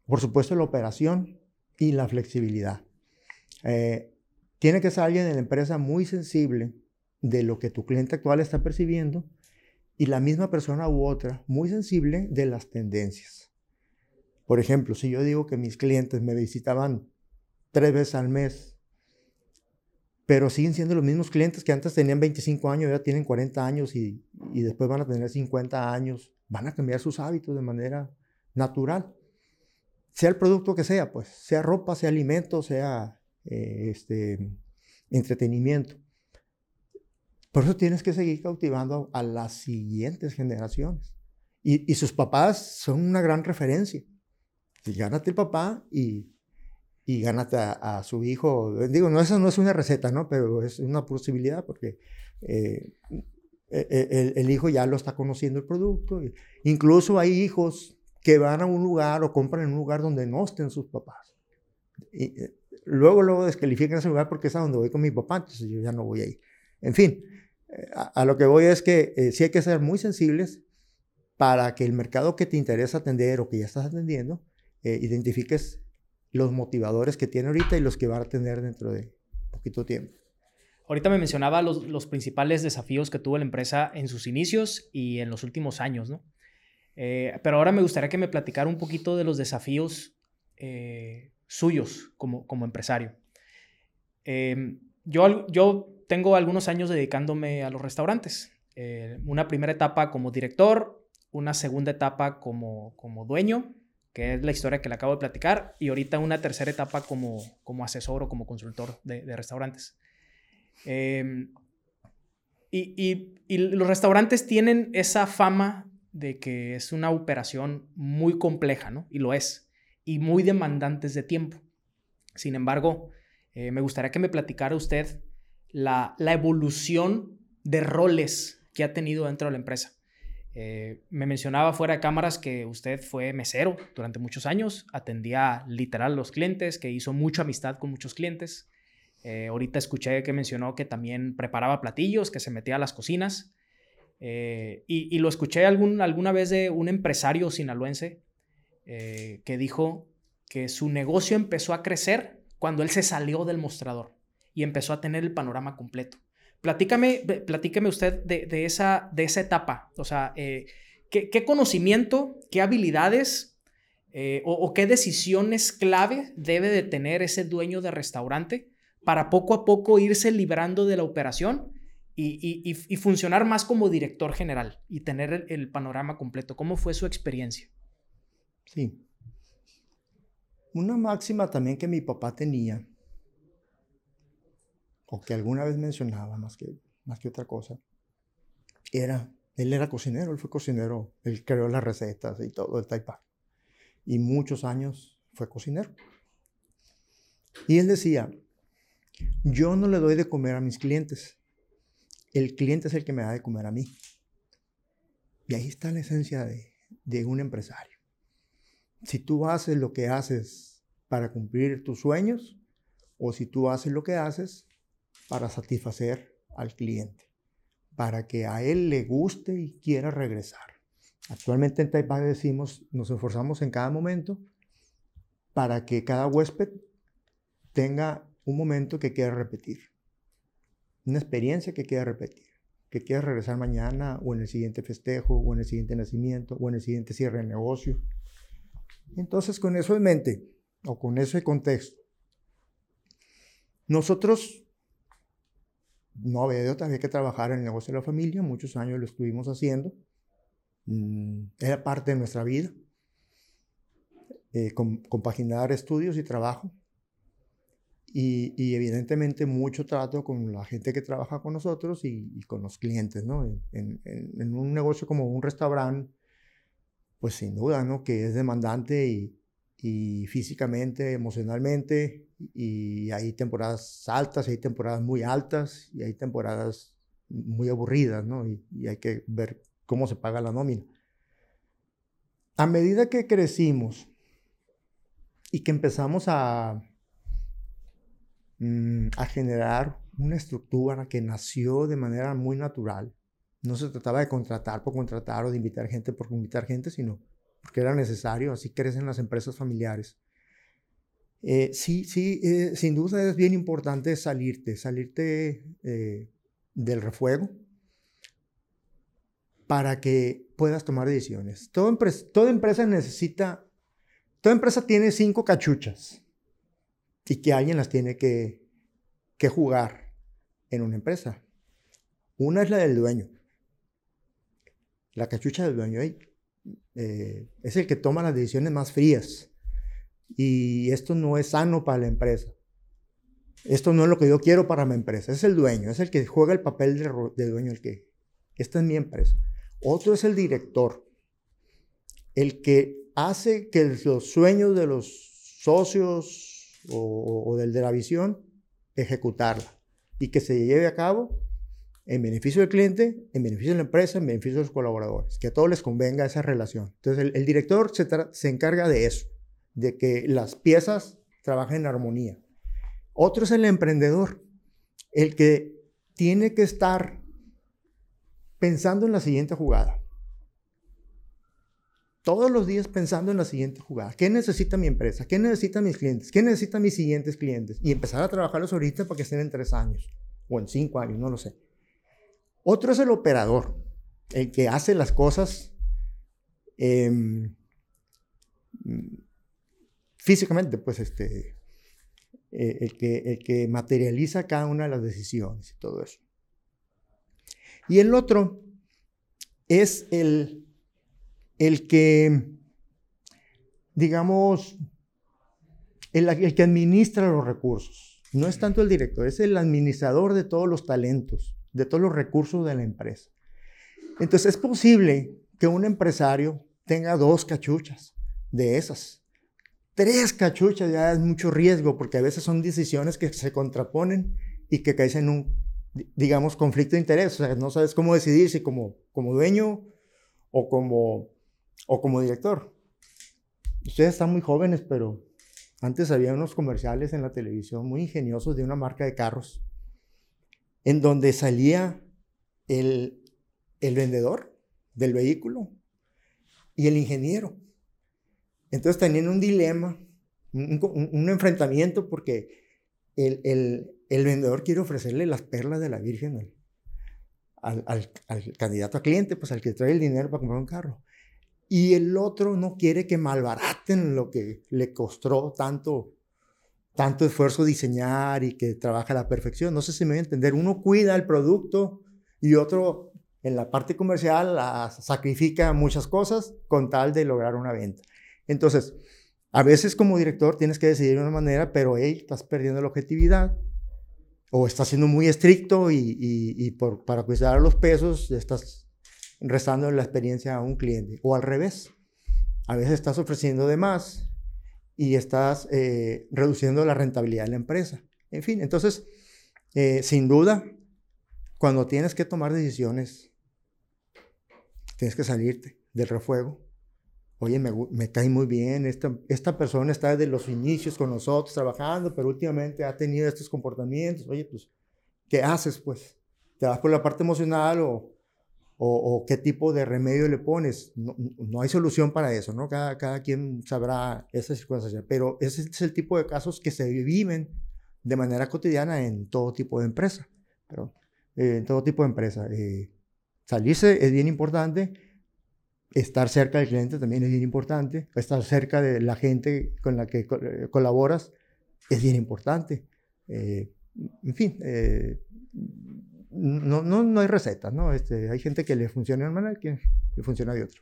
Por supuesto la operación y la flexibilidad. Eh, tiene que ser alguien en la empresa muy sensible de lo que tu cliente actual está percibiendo y la misma persona u otra muy sensible de las tendencias. Por ejemplo, si yo digo que mis clientes me visitaban tres veces al mes, pero siguen siendo los mismos clientes que antes tenían 25 años, ya tienen 40 años y, y después van a tener 50 años, van a cambiar sus hábitos de manera natural. Sea el producto que sea, pues, sea ropa, sea alimento, sea eh, este, entretenimiento. Por eso tienes que seguir cautivando a las siguientes generaciones. Y, sus papás son una gran referencia. Gánate el papá y, gánate a, su hijo. Digo, no, eso no es una receta, ¿no? Pero es una posibilidad porque eh, e, e, el, hijo ya lo está conociendo el producto. Incluso hay hijos que van a un lugar o compran en un lugar donde no estén sus papás. Y, eh, luego, luego descalifican ese lugar porque es a donde voy con mi papá, entonces yo ya no voy ahí. En fin, a, lo que voy es que eh, sí hay que ser muy sensibles para que el mercado que te interesa atender o que ya estás atendiendo, eh, identifiques los motivadores que tiene ahorita y los que va a tener dentro de poquito tiempo. Ahorita me mencionaba los, los, principales desafíos que tuvo la empresa en sus inicios y en los últimos años, ¿no? Eh, pero ahora me gustaría que me platicara un poquito de los desafíos suyos como, como empresario. yo, yo tengo algunos años dedicándome a los restaurantes. Eh, una primera etapa como director, una segunda etapa como, como dueño, que es la historia que le acabo de platicar, y ahorita una tercera etapa como, como asesor o como consultor de, restaurantes. Em, y, y, los restaurantes tienen esa fama de que es una operación muy compleja, ¿no? Y lo es, y muy demandantes de tiempo. Sin embargo, eh, me gustaría que me platicara usted la, evolución de roles que ha tenido dentro de la empresa. Eh, me mencionaba fuera de cámaras que usted fue mesero durante muchos años, atendía literal los clientes, que hizo mucha amistad con muchos clientes. Eh, ahorita escuché que mencionó que también preparaba platillos, que se metía a las cocinas. Eh, y, lo escuché alguna vez de un empresario sinaloense que dijo que su negocio empezó a crecer cuando él se salió del mostrador y empezó a tener el panorama completo. Platícame, platíqueme usted de, esa, de esa etapa, o sea, eh, ¿qué, conocimiento, qué habilidades eh, o, qué decisiones clave debe de tener ese dueño de restaurante para poco a poco irse librando de la operación y, funcionar más como director general y tener el, el panorama completo? ¿Cómo fue su experiencia? Sí. Una máxima también que mi papá tenía o que alguna vez mencionaba más que, más que otra cosa, era, él era cocinero, él fue cocinero, él creó las recetas y todo el taipa. Y muchos años fue cocinero. Y él decía, yo no le doy de comer a mis clientes, el cliente es el que me da de comer a mí. Y ahí está la esencia de, de un empresario. Si tú haces lo que haces para cumplir tus sueños, o si tú haces lo que haces para satisfacer al cliente, para que a él le guste y quiera regresar. Actualmente en Taipei decimos, nos esforzamos en cada momento para que cada huésped tenga un momento que quiera repetir, una experiencia que quiera repetir, que quiera regresar mañana o en el siguiente festejo o en el siguiente nacimiento o en el siguiente cierre de negocio. Entonces, con eso en mente o con ese contexto, nosotros no había de otra, que trabajar en el negocio de la familia, muchos años lo estuvimos haciendo, mm, era parte de nuestra vida, eh, compaginar estudios y trabajo. y, evidentemente mucho trato con la gente que trabaja con nosotros y, con los clientes, ¿no? En, un negocio como un restaurante, pues sin duda, ¿no? Que es demandante y físicamente, emocionalmente, y hay temporadas altas, hay temporadas muy altas, y hay temporadas muy aburridas, ¿no? Y, hay que ver cómo se paga la nómina. A medida que crecimos y que empezamos a Mm, a generar una estructura que nació de manera muy natural. No se trataba de contratar por contratar o de invitar gente por invitar gente, sino porque era necesario, así crecen las empresas familiares. Eh, sí, sí, eh, sin duda es bien importante salirte, salirte eh, del refuego para que puedas tomar decisiones. Toda empresa, toda empresa necesita, toda empresa tiene cinco cachuchas y que alguien las tiene que, que jugar en una empresa. Una es la del dueño. La cachucha del dueño es el que toma las decisiones más frías. Y esto no es sano para la empresa. Esto no es lo que yo quiero para mi empresa. Es el dueño, es el que juega el papel de, dueño. El que, esta es mi empresa. Otro es el director. El que hace que los sueños de los socios, o, del de la visión, ejecutarla y que se lleve a cabo en beneficio del cliente, en beneficio de la empresa, en beneficio de los colaboradores, que a todos les convenga esa relación. Entonces, el, director se, se, encarga de eso, de que las piezas trabajen en armonía. Otro es el emprendedor, el que tiene que estar pensando en la siguiente jugada todos los días pensando en la siguiente jugada. ¿Qué necesita mi empresa? ¿Qué necesitan mis clientes? ¿Qué necesitan mis siguientes clientes? Y empezar a trabajarlos ahorita para que estén en tres años o en cinco años, no lo sé. Otro es el operador, el que hace las cosas em, físicamente, pues este, eh, el, que, el materializa cada una de las decisiones y todo eso. Y el otro es el el que, digamos, el, que administra los recursos. No es tanto el director, es el administrador de todos los talentos, de todos los recursos de la empresa. Entonces es posible que un empresario tenga dos cachuchas de esas. Tres cachuchas ya es mucho riesgo porque a veces son decisiones que se contraponen y que caen en un, digamos, conflicto de interés. O sea, no sabes cómo decidir si como, como dueño o como o como director. Ustedes están muy jóvenes, pero antes había unos comerciales en la televisión muy ingeniosos de una marca de carros, en donde salía el, el vendedor del vehículo y el ingeniero. Entonces tenían un dilema, un, enfrentamiento, porque el, vendedor quiere ofrecerle las perlas de la Virgen al, al, al, candidato a cliente, pues al que trae el dinero para comprar un carro y el otro no quiere que malbaraten lo que le costó tanto, tanto esfuerzo diseñar y que trabaja a la perfección. No sé si me voy a entender. Uno cuida el producto y otro en la parte comercial sacrifica muchas cosas con tal de lograr una venta. Entonces, a veces como director tienes que decidir de una manera, pero hey, estás perdiendo la objetividad o estás siendo muy estricto y, y, por, para cuidar los pesos estás restando la experiencia a un cliente. O al revés, a veces estás ofreciendo de más y estás eh, reduciendo la rentabilidad de la empresa. En fin, entonces, eh, sin duda, cuando tienes que tomar decisiones, tienes que salirte del refuego. Oye, me, me cae muy bien, esta, esta persona está desde los inicios con nosotros trabajando, pero últimamente ha tenido estos comportamientos. Oye, pues, ¿qué haces? Pues, ¿te vas por la parte emocional o, o, qué tipo de remedio le pones. No, no, hay solución para eso, ¿no? Cada, cada quien sabrá esas circunstancias, pero ese es el tipo de casos que se viven de manera cotidiana en todo tipo de empresa, pero eh, en todo tipo de empresa. Eh, salirse es bien importante, estar cerca del cliente también es bien importante, estar cerca de la gente con la que eh, colaboras es bien importante. en fin, no, no, no hay recetas, ¿no? Este, hay gente que le funciona de una manera que le funciona de otra.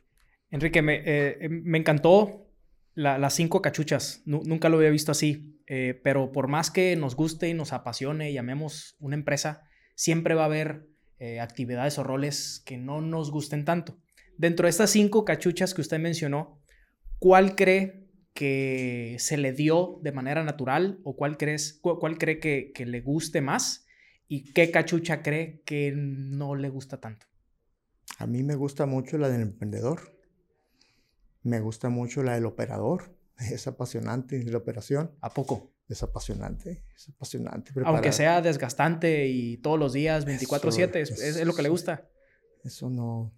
Enrique, me, eh, me encantó las cinco cachuchas, nunca lo había visto así, eh, pero por más que nos guste y nos apasione y llamemos una empresa, siempre va a haber eh, actividades o roles que no nos gusten tanto. Dentro de estas cinco cachuchas que usted mencionó, ¿cuál cree que se le dio de manera natural o cuál, crees, cuál cree que, que le guste más y qué cachucha cree que no le gusta tanto? A mí me gusta mucho la del emprendedor. Me gusta mucho la del operador. *laughs* Es apasionante la operación. ¿A poco? Es apasionante, es apasionante. Aunque sea desgastante y todos los días, 24/7, es, lo que le gusta. Eso no,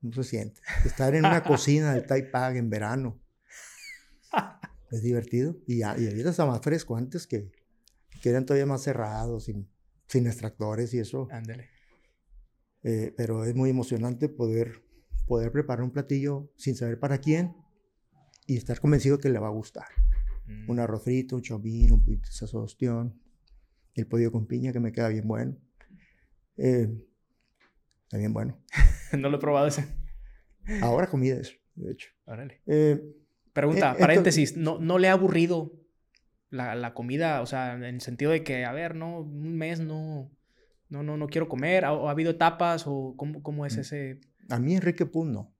no se siente. Estar en una cocina del Taipag en verano *laughs* es divertido. Y, y ahorita está más fresco antes que, que eran todavía más cerrados, sin, sin extractores y eso. Ándale. Eh, pero es muy emocionante poder, poder preparar un platillo sin saber para quién y estar convencido que le va a gustar. Mm. Un arroz frito, un chomín, un poquito de sazostión, el pollo con piña que me queda bien bueno. Eh, está bien bueno. *laughs* no lo he probado ese. Ahora comida eso, de hecho. Órale. Eh, Pregunta, paréntesis, ¿no, ¿no le ha aburrido la, la, comida? O sea, en el sentido de que, a ver, no, un mes no, no, no, no quiero comer, ¿o ha habido etapas o cómo, cómo es mm. ese? A mí Enrique Puz no.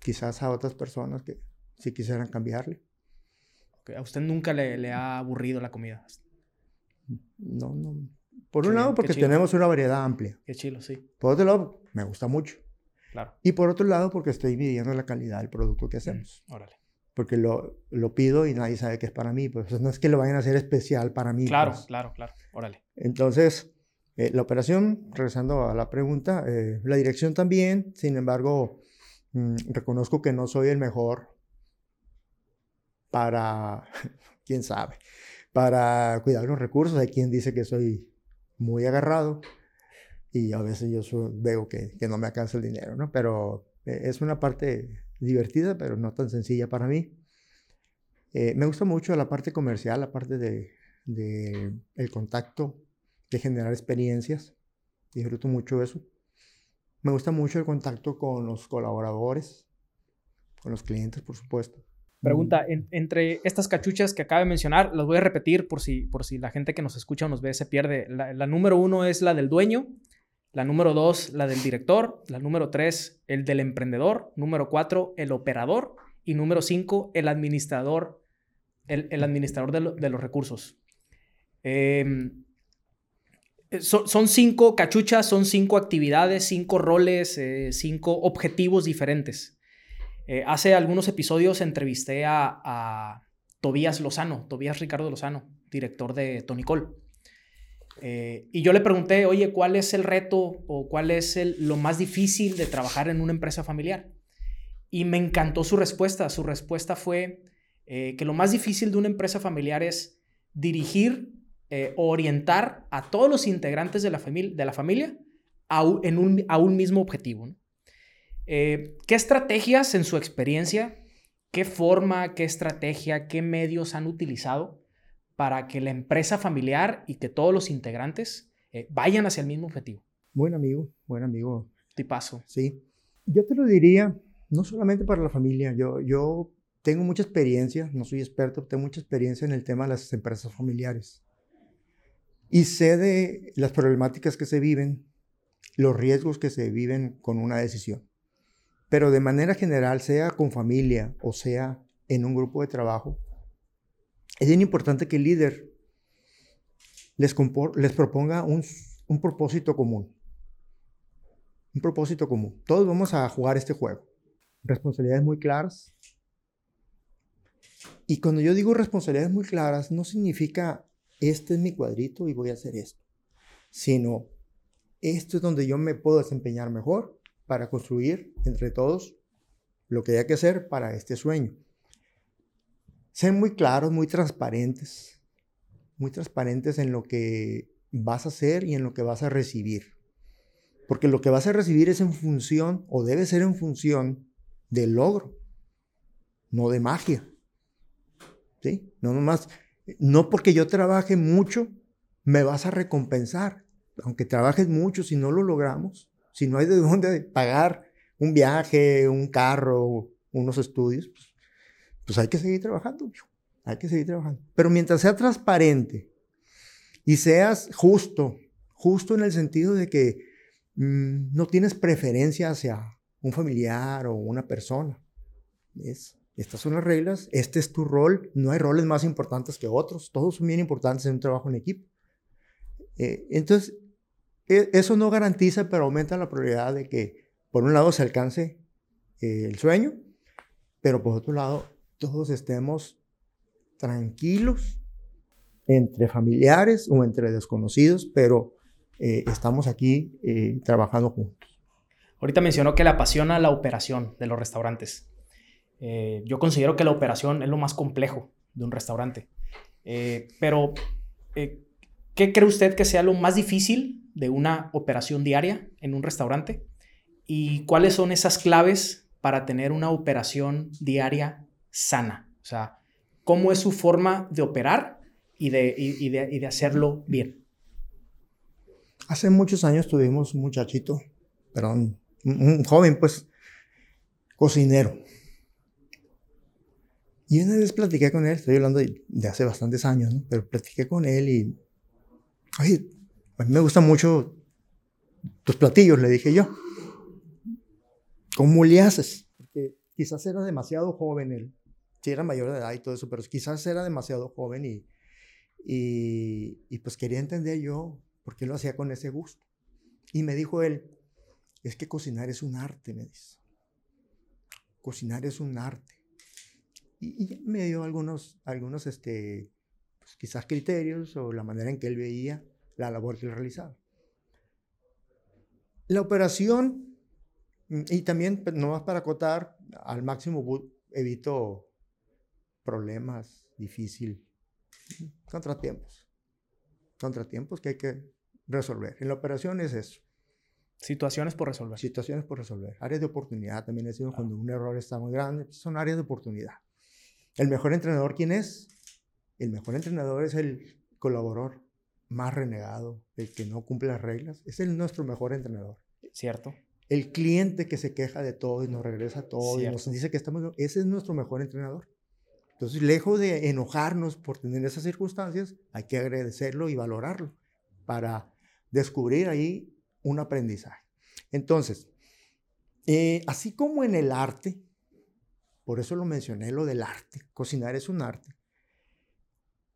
Quizás a otras personas que si quisieran cambiarle. ¿A usted nunca le, le, ha aburrido la comida? No, no. Por un lado, porque tenemos una variedad amplia. Qué chilo, sí. Por otro lado, me gusta mucho. Claro. Y por otro lado, porque estoy midiendo la calidad del producto que hacemos. Mm, órale. Porque lo, lo, pido y nadie sabe que es para mí. Pues *laughs* no es que lo vayan a hacer especial para mí. Claro, pues. claro, claro. Órale. Entonces, eh, la operación, regresando a la pregunta, eh, la dirección también, sin embargo, mm, reconozco que no soy el mejor para, *laughs* quién sabe, para cuidar los recursos. Hay quien dice que soy muy agarrado y a veces yo veo que, no me alcanza el dinero, ¿no? Pero eh, es una parte divertida, pero no tan sencilla para mí. me gusta mucho la parte comercial, la parte de, de contacto de generar experiencias. Disfruto mucho eso. Me gusta mucho el contacto con los colaboradores, con los clientes, por supuesto. Pregunta, entre estas cachuchas que acaba de mencionar, las voy a repetir por si, por si la gente que nos escucha o nos ve se pierde. La, la número uno es la del dueño, la número dos, la del director, la número tres, el del emprendedor, número cuatro, el operador y número cinco, el administrador, el, el administrador de, de, los recursos. Eh, eh, son, cinco cachuchas, son cinco actividades, cinco roles, eh, cinco objetivos diferentes. Eh, hace algunos episodios entrevisté a, Tobías Lozano, Tobías Ricardo Lozano, director de Tonicol. y yo le pregunté, oye, ¿cuál es el reto o cuál es lo más difícil de trabajar en una empresa familiar? Y me encantó su respuesta. Su respuesta fue que lo más difícil de una empresa familiar es dirigir eh, orientar a todos los integrantes de la, familia, a un mismo objetivo. Eh, ¿Qué estrategias en su experiencia, qué forma, qué estrategia, qué medios han utilizado para que la empresa familiar y que todos los integrantes eh, vayan hacia el mismo objetivo? Buen amigo, buen amigo. Tipazo. Sí. Yo te lo diría, no solamente para la familia, yo, yo tengo mucha experiencia, no soy experto, tengo mucha experiencia en el tema de las empresas familiares. Y sé de las problemáticas que se viven, los riesgos que se viven con una decisión. Pero de manera general, sea con familia o sea en un grupo de trabajo, es bien importante que el líder les, proponga un propósito común. Un propósito común. Todos vamos a jugar este juego. Responsabilidades muy claras. Y cuando yo digo responsabilidades muy claras, no significa este es mi cuadrito y voy a hacer esto, sino esto es donde yo me puedo desempeñar mejor para construir entre todos lo que haya que hacer para este sueño. Ser muy claros, muy transparentes, muy transparentes en lo que vas a hacer y en lo que vas a recibir. Porque lo que vas a recibir es en función, o debe ser en función del logro, no de magia. ¿Sí? No nomás no porque yo trabaje mucho, me vas a recompensar. Aunque trabajes mucho, si no lo logramos, si no hay de dónde pagar un viaje, un carro, unos estudios, pues, pues hay que seguir trabajando, hay que seguir trabajando. Pero mientras sea transparente y seas justo, justo en el sentido de que mm, no tienes preferencia hacia un familiar o una persona. Es, estas son las reglas, este es tu rol, no hay roles más importantes que otros, todos son bien importantes en un trabajo en equipo. Eh, entonces, eso no garantiza, pero aumenta la probabilidad de que, por un lado, se alcance eh, el sueño, pero por otro lado, todos estemos tranquilos entre familiares o entre desconocidos, pero eh, estamos aquí trabajando juntos. Ahorita mencionó que le apasiona la operación de los restaurantes. Eh, yo considero que la operación es lo más complejo de un restaurante. Eh, pero, eh, ¿qué cree usted que sea lo más difícil de una operación diaria en un restaurante? ¿Y cuáles son esas claves para tener una operación diaria sana? O sea, ¿cómo es su forma de operar y de, y hacerlo bien? Hace muchos años tuvimos un muchachito, perdón, un joven, pues, cocinero. Y una vez platiqué con él, estoy hablando de, hace bastantes años, ¿no? Pero platiqué con él y, oye, a mí me gustan mucho tus platillos, le dije yo. ¿Cómo le haces? Porque quizás era demasiado joven él. Sí, era mayor de edad y todo eso, pero quizás era demasiado joven y, y, y pues quería entender yo por qué lo hacía con ese gusto. Y me dijo él, es que cocinar es un arte, me dice. Cocinar es un arte. Y, me dio algunos, algunos este, pues, quizás criterios o la manera en que él veía la labor que él realizaba. La operación, y también, pues, no más para acotar, al máximo evito problemas, difícil, contratiempos. Contratiempos que hay que resolver. En la operación es eso. Situaciones por resolver. Situaciones por resolver. Áreas de oportunidad también decir, cuando un error está muy grande, pues, son áreas de oportunidad. ¿El mejor entrenador quién es? El mejor entrenador es el colaborador más renegado, el que no cumple las reglas. Es el nuestro mejor entrenador. Cierto. El cliente que se queja de todo y nos regresa todo y nos dice que estamos... Ese es nuestro mejor entrenador. Entonces, lejos de enojarnos por tener esas circunstancias, hay que agradecerlo y valorarlo para descubrir ahí un aprendizaje. Entonces, eh, así como en el arte, por eso lo mencioné, lo del arte, cocinar es un arte,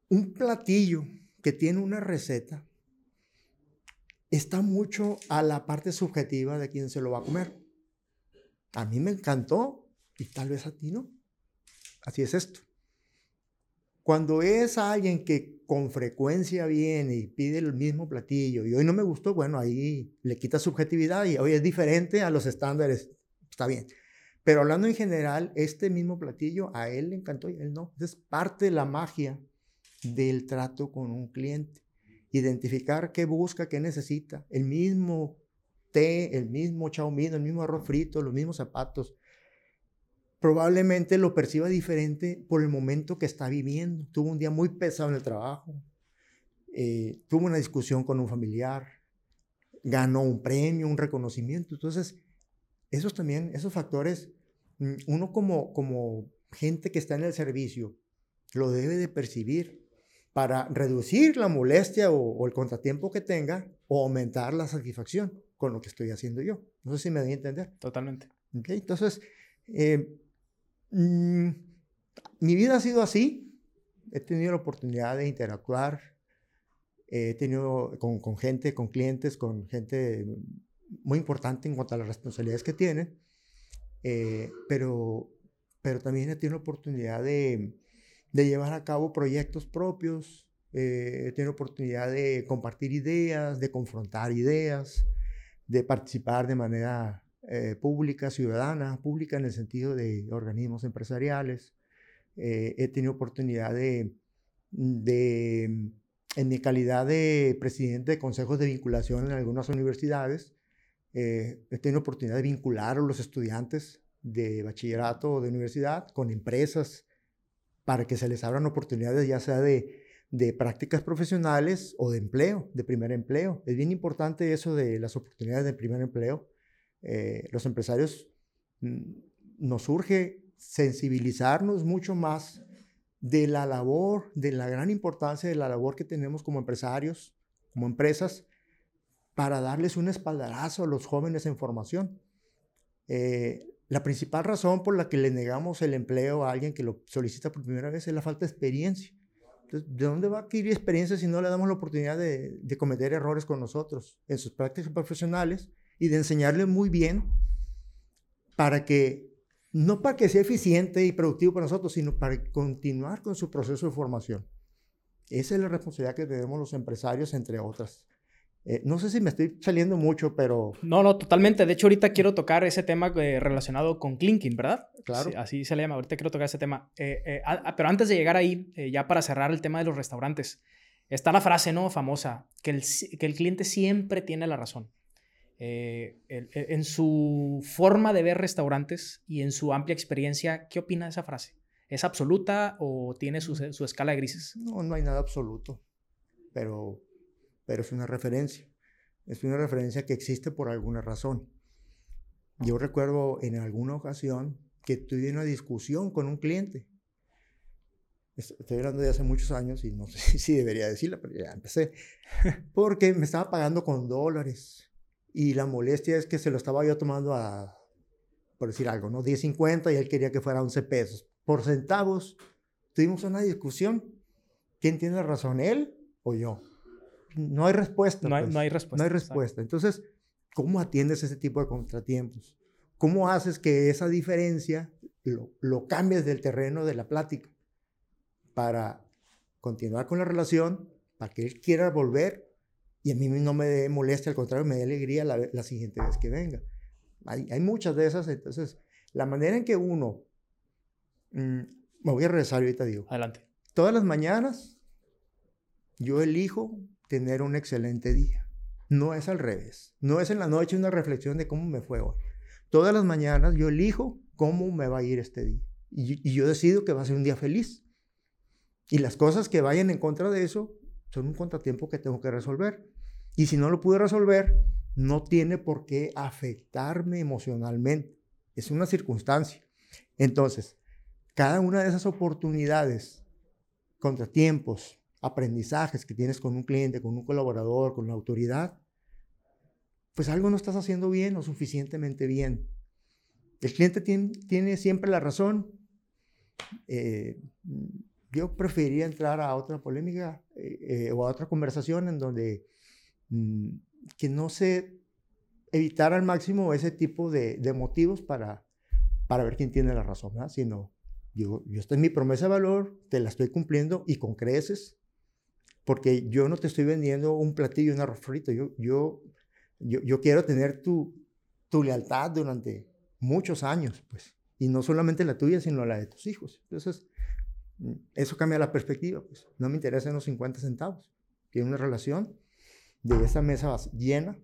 un platillo que tiene una receta está mucho a la parte subjetiva de quien se lo va a comer. A mí me encantó y tal vez a ti no. Así es esto. Cuando es alguien que con frecuencia viene y pide el mismo platillo y hoy no me gustó, bueno, ahí le quita subjetividad y hoy es diferente a los estándares, está bien. Pero hablando en general, este mismo platillo a él le encantó y a él no. Es parte de la magia del trato con un cliente. Identificar qué busca, qué necesita. El mismo té, el mismo chaumino, el mismo arroz frito, los mismos zapatos, probablemente lo perciba diferente por el momento que está viviendo. Tuvo un día muy pesado en el trabajo, eh, tuvo una discusión con un familiar, ganó un premio, un reconocimiento. Entonces, esos también, esos factores, mm, uno como, como gente que está en el servicio, lo debe de percibir para reducir la molestia o, el contratiempo que tenga o aumentar la satisfacción con lo que estoy haciendo yo. No sé si me doy a entender. Totalmente. Okay, entonces, eh, Mm, mi vida ha sido así. He tenido la oportunidad de interactuar. He tenido con, con, gente, con clientes, con gente muy importante en cuanto a las responsabilidades que tienen. Eh, pero, pero también he tenido la oportunidad de, de llevar a cabo proyectos propios. Eh, he tenido oportunidad de compartir ideas, de confrontar ideas, de participar de manera eh, pública, ciudadana, pública en el sentido de organismos empresariales. Eh, he tenido oportunidad de, de, en mi calidad de presidente de consejos de vinculación en algunas universidades, eh, he tenido oportunidad de vincular a los estudiantes de bachillerato o de universidad con empresas para que se les abran oportunidades ya sea de, prácticas profesionales o de empleo, de primer empleo. Es bien importante eso de las oportunidades de primer empleo eh, los empresarios mm, nos surge sensibilizarnos mucho más de la labor, de la gran importancia de la labor que tenemos como empresarios, como empresas, para darles un espaldarazo a los jóvenes en formación. Eh, la principal razón por la que le negamos el empleo a alguien que lo solicita por primera vez es la falta de experiencia. Entonces, ¿de dónde va a adquirir experiencia si no le damos la oportunidad de, de cometer errores con nosotros en sus prácticas profesionales y de enseñarle muy bien para que, no para que sea eficiente y productivo para nosotros, sino para continuar con su proceso de formación? Esa es la responsabilidad que tenemos los empresarios, entre otras. Eh, no sé si me estoy saliendo mucho, pero... No, no, totalmente. De hecho, ahorita quiero tocar ese tema eh, relacionado con clinking, ¿verdad? Claro. así se le llama. Ahorita quiero tocar ese tema. Eh, pero antes de llegar ahí, ya para cerrar el tema de los restaurantes, está la frase, ¿no? Famosa, que el, que el cliente siempre tiene la razón. en su forma de ver restaurantes y en su amplia experiencia, ¿qué opina de esa frase? ¿Es absoluta o tiene su, su escala de grises? No, no hay nada absoluto. Pero pero es una referencia. Es una referencia que existe por alguna razón. Yo recuerdo en alguna ocasión que tuve una discusión con un cliente. Estoy hablando de hace muchos años y no *laughs* sé si debería decirla, pero ya empecé. *laughs* Porque me estaba pagando con dólares. Y la molestia es que se lo estaba yo tomando a, por decir algo, ¿no? 10.50 y él quería que fuera 11 pesos. Por centavos, tuvimos una discusión. ¿Quién tiene razón, él o yo? No hay respuesta. No hay, pues. respuesta. No hay respuesta. Entonces, ¿cómo atiendes ese tipo de contratiempos? ¿Cómo haces que esa diferencia lo, lo cambies del terreno de la plática para continuar con la relación, para que él quiera volver y a mí no me moleste, al contrario, me dé alegría la, siguiente vez que venga? Hay, hay, muchas de esas, entonces, la manera en que uno, mm, me voy a regresar ahorita, digo. Adelante. Todas las mañanas yo elijo tener un excelente día. No es al revés. No es en la noche una reflexión de cómo me fue hoy. Todas las mañanas yo elijo cómo me va a ir este día. Y, yo decido que va a ser un día feliz. Y las cosas que vayan en contra de eso son un contratiempo que tengo que resolver. Y si no lo pude resolver, no tiene por qué afectarme emocionalmente. Es una circunstancia. Entonces, cada una de esas oportunidades, contratiempos, aprendizajes que tienes con un cliente, con un colaborador, con la autoridad, pues algo no estás haciendo bien o suficientemente bien. El cliente tiene, siempre la razón. Eh, yo preferiría entrar a otra polémica eh, eh, o a otra conversación en donde mm, que no se evitar al máximo ese tipo de, motivos para, para ver quién tiene la razón, sino yo, yo estoy en mi promesa de valor, te la estoy cumpliendo y con creces porque yo no te estoy vendiendo un platillo, un arroz frito, yo, yo, yo, quiero tener tu, tu lealtad durante muchos años, pues, y no solamente la tuya, sino la de tus hijos. Entonces, mm, eso cambia la perspectiva, pues, no me interesan los 50 centavos, quiero una relación de esa mesa llena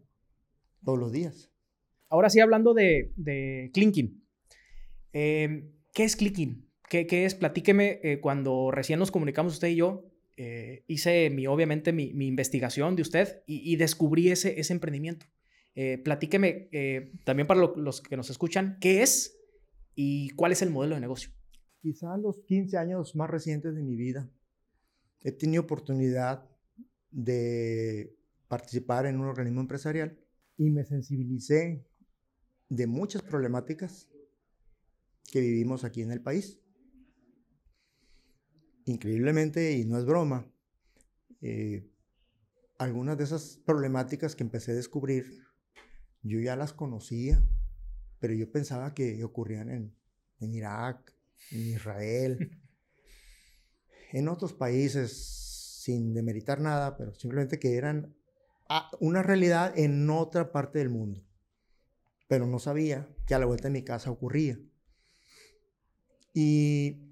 todos los días. Ahora sí, hablando de, de clinking, em, ¿qué es clinking? ¿Qué, ¿Qué, es? Platíqueme, eh, cuando recién nos comunicamos usted y yo, eh, hice mi, obviamente mi, investigación de usted y, descubrí ese, ese emprendimiento. Eh, platíqueme eh, también para los que nos escuchan, ¿qué es y cuál es el modelo de negocio? Quizá los 15 años más recientes de mi vida he tenido oportunidad de participar en un organismo empresarial y me sensibilicé de muchas problemáticas que vivimos aquí en el país increíblemente, y no es broma, eh, algunas de esas problemáticas que empecé a descubrir, yo ya las conocía, pero yo pensaba que ocurrían en, en Irak, en Israel, *laughs* en otros países, sin demeritar nada, pero simplemente que eran ah, una realidad en otra parte del mundo. Pero no sabía que a la vuelta de mi casa ocurría. Y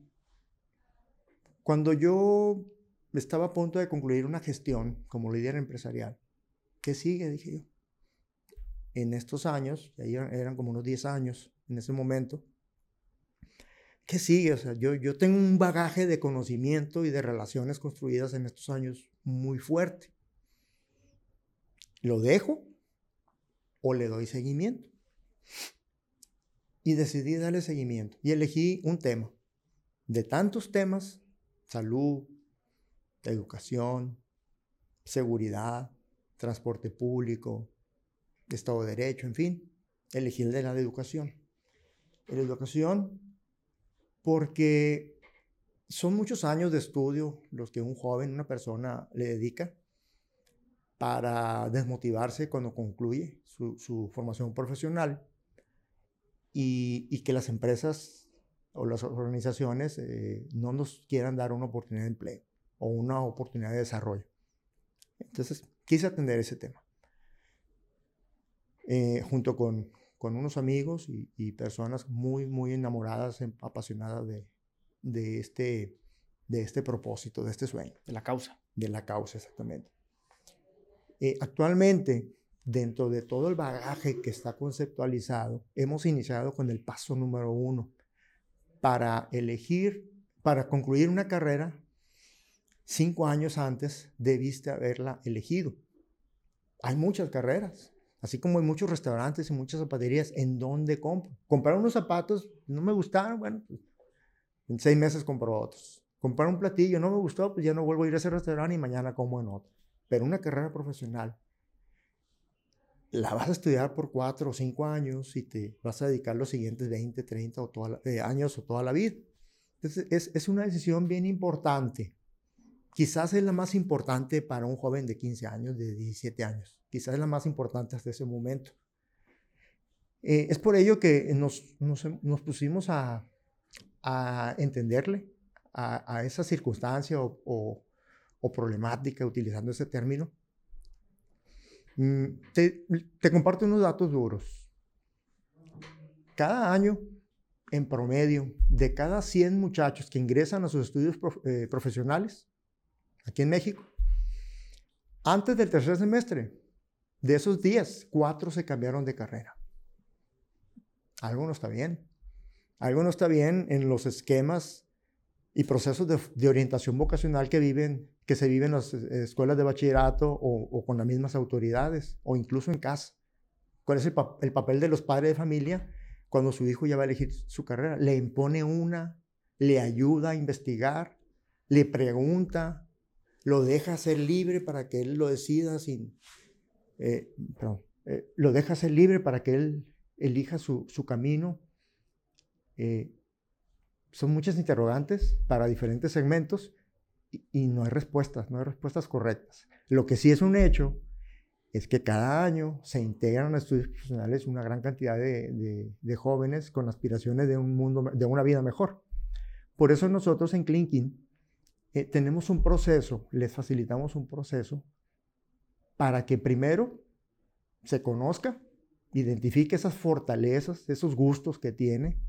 cuando yo estaba a punto de concluir una gestión como líder empresarial, ¿qué sigue? Dije yo. En estos años, eran, como unos 10 años en ese momento, ¿qué sigue? O sea, yo, yo tengo un bagaje de conocimiento y de relaciones construidas en estos años muy fuerte. ¿Lo dejo o le doy seguimiento? Y decidí darle seguimiento y elegí un tema. De tantos temas, salud, educación, seguridad, transporte público, Estado de Derecho, en fin, elegí el de la educación. La educación porque son muchos años de estudio los que un joven, una persona le dedica para desmotivarse cuando concluye su, formación profesional y, que las empresas o las organizaciones eh, no nos quieran dar una oportunidad de empleo o una oportunidad de desarrollo. Entonces, quise atender ese tema. Eh, junto con, con, unos amigos y, personas muy, muy enamoradas, em, apasionadas de, de, este, de este propósito, de este sueño. De la causa. De la causa, exactamente. Eh, actualmente, dentro de todo el bagaje que está conceptualizado, hemos iniciado con el paso número uno para elegir, para concluir una carrera, cinco años antes debiste haberla elegido. Hay muchas carreras, así como hay muchos restaurantes y muchas zapaterías en donde compro. Comprar unos zapatos, no me gustaron, bueno, pues, en seis meses compro otros. Comprar un platillo, no me gustó, pues ya no vuelvo a ir a ese restaurante y mañana como en otro. Pero una carrera profesional, la vas a estudiar por cuatro o cinco años y te vas a dedicar los siguientes 20, 30 o toda eh, años o toda la vida. Entonces, es, es, una decisión bien importante. Quizás es la más importante para un joven de 15 años, de 17 años. Quizás es la más importante hasta ese momento. Eh, es por ello que nos, nos, pusimos a, a entenderle a, a, esa circunstancia o, o, problemática, utilizando ese término, te, te, comparto unos datos duros. Cada año, en promedio, de cada 100 muchachos que ingresan a sus estudios eh, profesionales, aquí en México, antes del tercer semestre, de esos 10, 4 se cambiaron de carrera. Algo no está bien. Algo no está bien en los esquemas y procesos de, orientación vocacional que, viven, que se viven en las eh, escuelas de bachillerato o, con las mismas autoridades o incluso en casa. ¿Cuál es el, el, papel de los padres de familia cuando su hijo ya va a elegir su carrera? Le impone una, le ayuda a investigar, le pregunta, lo deja ser libre para que él lo decida sin... Eh, eh, lo deja ser libre para que él elija su, su camino. Eh, son muchas interrogantes para diferentes segmentos y, no hay respuestas, no hay respuestas correctas. Lo que sí es un hecho es que cada año se integran a estudios profesionales una gran cantidad de, jóvenes con aspiraciones de un mundo, de una vida mejor. Por eso nosotros en Clinking eh, tenemos un proceso, les facilitamos un proceso para que primero se conozca, identifique esas fortalezas, esos gustos que tiene,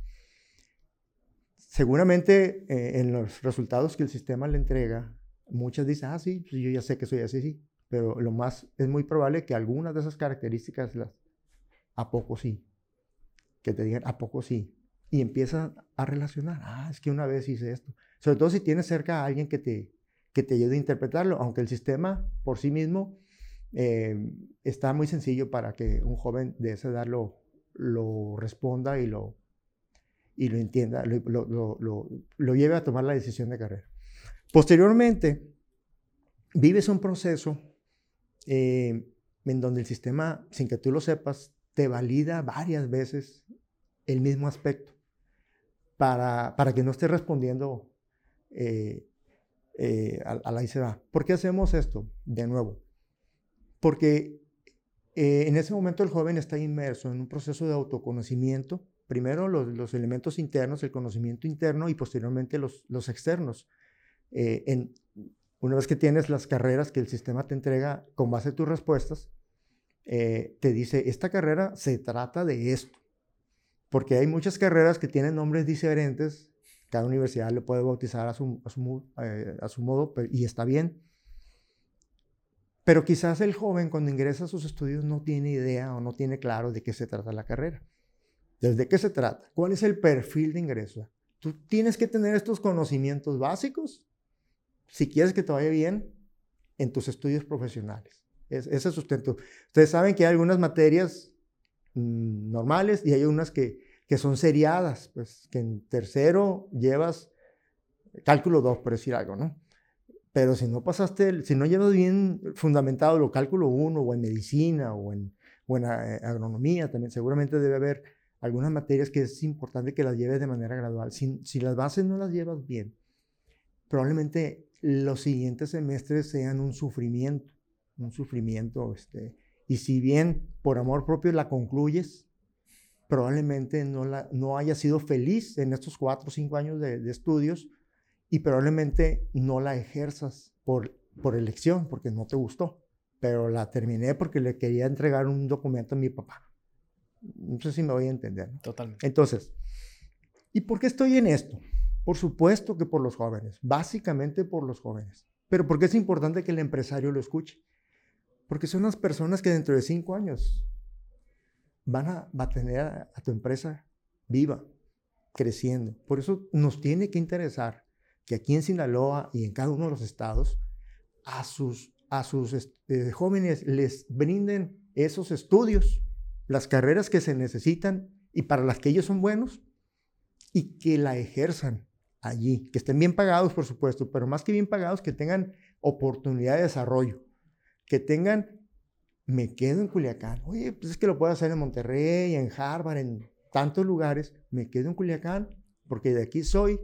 seguramente eh, en los resultados que el sistema le entrega, muchas dicen, ah, sí, pues yo ya sé que soy así, sí. Pero lo más, es muy probable que algunas de esas características las, a poco sí. Que te digan, a poco sí. Y empiezas a relacionar, ah, es que una vez hice esto. Sobre todo si tienes cerca a alguien que te, que te ayude a interpretarlo, aunque el sistema por sí mismo eh, está muy sencillo para que un joven de esa edad lo responda y lo, y lo entienda, lo, lo, lo, lleve a tomar la decisión de carrera. Posteriormente, vives un proceso eh, en donde el sistema, sin que tú lo sepas, te valida varias veces el mismo aspecto para, para que no estés respondiendo eh, eh, a, la ICEBA. ¿Por qué hacemos esto? De nuevo, porque en ese momento el joven está inmerso en un proceso de autoconocimiento primero los, elementos internos, el conocimiento interno y posteriormente los, externos. Eh, en, una vez que tienes las carreras que el sistema te entrega con base a tus respuestas, eh, te dice, esta carrera se trata de esto. Porque hay muchas carreras que tienen nombres diferentes, cada universidad le puede bautizar a su, a su, eh, a su modo y está bien. Pero quizás el joven cuando ingresa a sus estudios no tiene idea o no tiene claro de qué se trata la carrera. ¿Desde qué se trata? ¿Cuál es el perfil de ingreso? Tú tienes que tener estos conocimientos básicos si quieres que te vaya bien en tus estudios profesionales. Es, ese sustento. Ustedes saben que hay algunas materias mm, normales y hay unas que, que son seriadas, pues que en tercero llevas cálculo 2, por decir algo, ¿no? Pero si no pasaste, si no llevas bien fundamentado lo cálculo 1 o en medicina o en, o en eh, agronomía, también seguramente debe haber algunas materias que es importante que las lleves de manera gradual. Si, si las bases no las llevas bien, probablemente los siguientes semestres sean un sufrimiento, un sufrimiento, este, y si bien por amor propio la concluyes, probablemente no, la, haya sido feliz en estos cuatro o cinco años de, de estudios y probablemente no la ejerzas por, por elección, porque no te gustó, pero la terminé porque le quería entregar un documento a mi papá. No sé si me voy a entender. Totalmente. Entonces, ¿y por qué estoy en esto? Por supuesto que por los jóvenes, básicamente por los jóvenes. Pero ¿por qué es importante que el empresario lo escuche? Porque son las personas que dentro de cinco años van a, va a tener a, a tu empresa viva, creciendo. Por eso nos tiene que interesar que aquí en Sinaloa y en cada uno de los estados, a sus, a sus este, jóvenes les brinden esos estudios, las carreras que se necesitan y para las que ellos son buenos, y que la ejerzan allí, que estén bien pagados, por supuesto, pero más que bien pagados, que tengan oportunidad de desarrollo, que tengan, me quedo en Culiacán, oye, pues es que lo puedo hacer en Monterrey, en Harvard, en tantos lugares, me quedo en Culiacán, porque de aquí soy,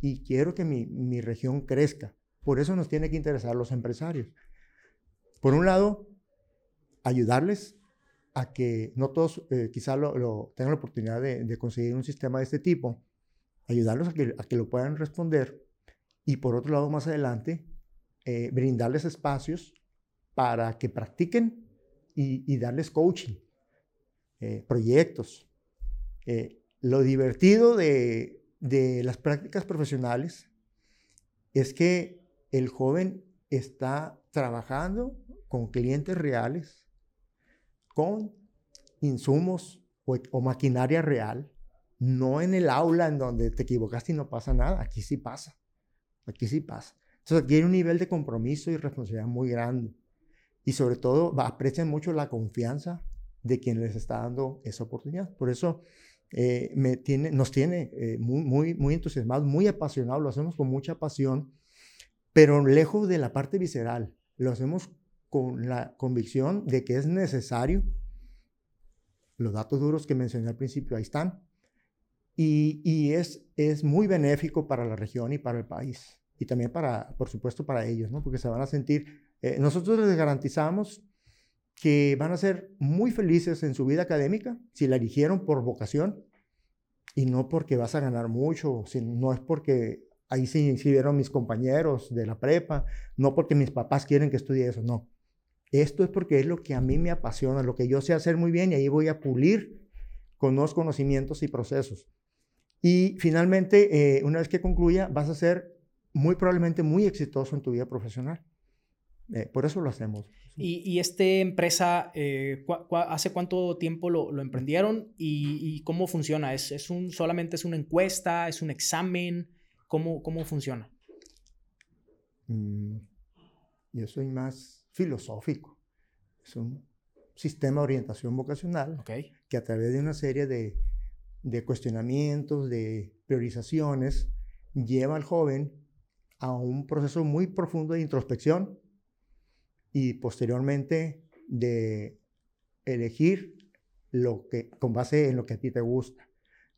y quiero que mi, mi, región crezca. Por eso nos tiene que interesar los empresarios. Por un lado, ayudarles a que no todos eh, quizá lo, tengan la oportunidad de, conseguir un sistema de este tipo, ayudarlos a que, lo puedan responder y por otro lado, más adelante, eh, brindarles espacios para que practiquen y, darles coaching, eh, proyectos. Eh, lo divertido de las prácticas profesionales es que el joven está trabajando con clientes reales, con insumos o, maquinaria real, no en el aula en donde te equivocaste y no pasa nada, aquí sí pasa, aquí sí pasa. Entonces aquí un nivel de compromiso y responsabilidad muy grande y sobre todo aprecian mucho la confianza de quien les está dando esa oportunidad. Por eso eh, nos tiene eh, muy, muy, muy entusiasmados, muy apasionados, lo hacemos con mucha pasión, pero lejos de la parte visceral, lo hacemos con la convicción de que es necesario. Los datos duros que mencioné al principio ahí están. Y, es, es muy benéfico para la región y para el país. Y también para, por supuesto, para ellos, ¿no? Porque se van a sentir, eh, nosotros les garantizamos que van a ser muy felices en su vida académica si la eligieron por vocación y no porque vas a ganar mucho, no es porque ahí se inscribieron mis compañeros de la prepa, no porque mis papás quieren que estudie eso, no. Esto es porque es lo que a mí me apasiona, lo que yo sé hacer muy bien y ahí voy a pulir con nuevos conocimientos y procesos. Y finalmente, eh, una vez que concluya, vas a ser muy probablemente muy exitoso en tu vida profesional. Eh, por eso lo hacemos. ¿Y, y esta empresa, eh, cu cu hace cuánto tiempo lo, lo emprendieron y, y, cómo funciona? ¿Es, es un, solamente es una encuesta? ¿Es un examen? ¿Cómo, cómo funciona? Mm, yo soy más filosófico. Es un sistema de orientación vocacional okay. que a través de una serie de, de cuestionamientos, de priorizaciones, lleva al joven a un proceso muy profundo de introspección y posteriormente de elegir lo que, con base en lo que a ti te gusta.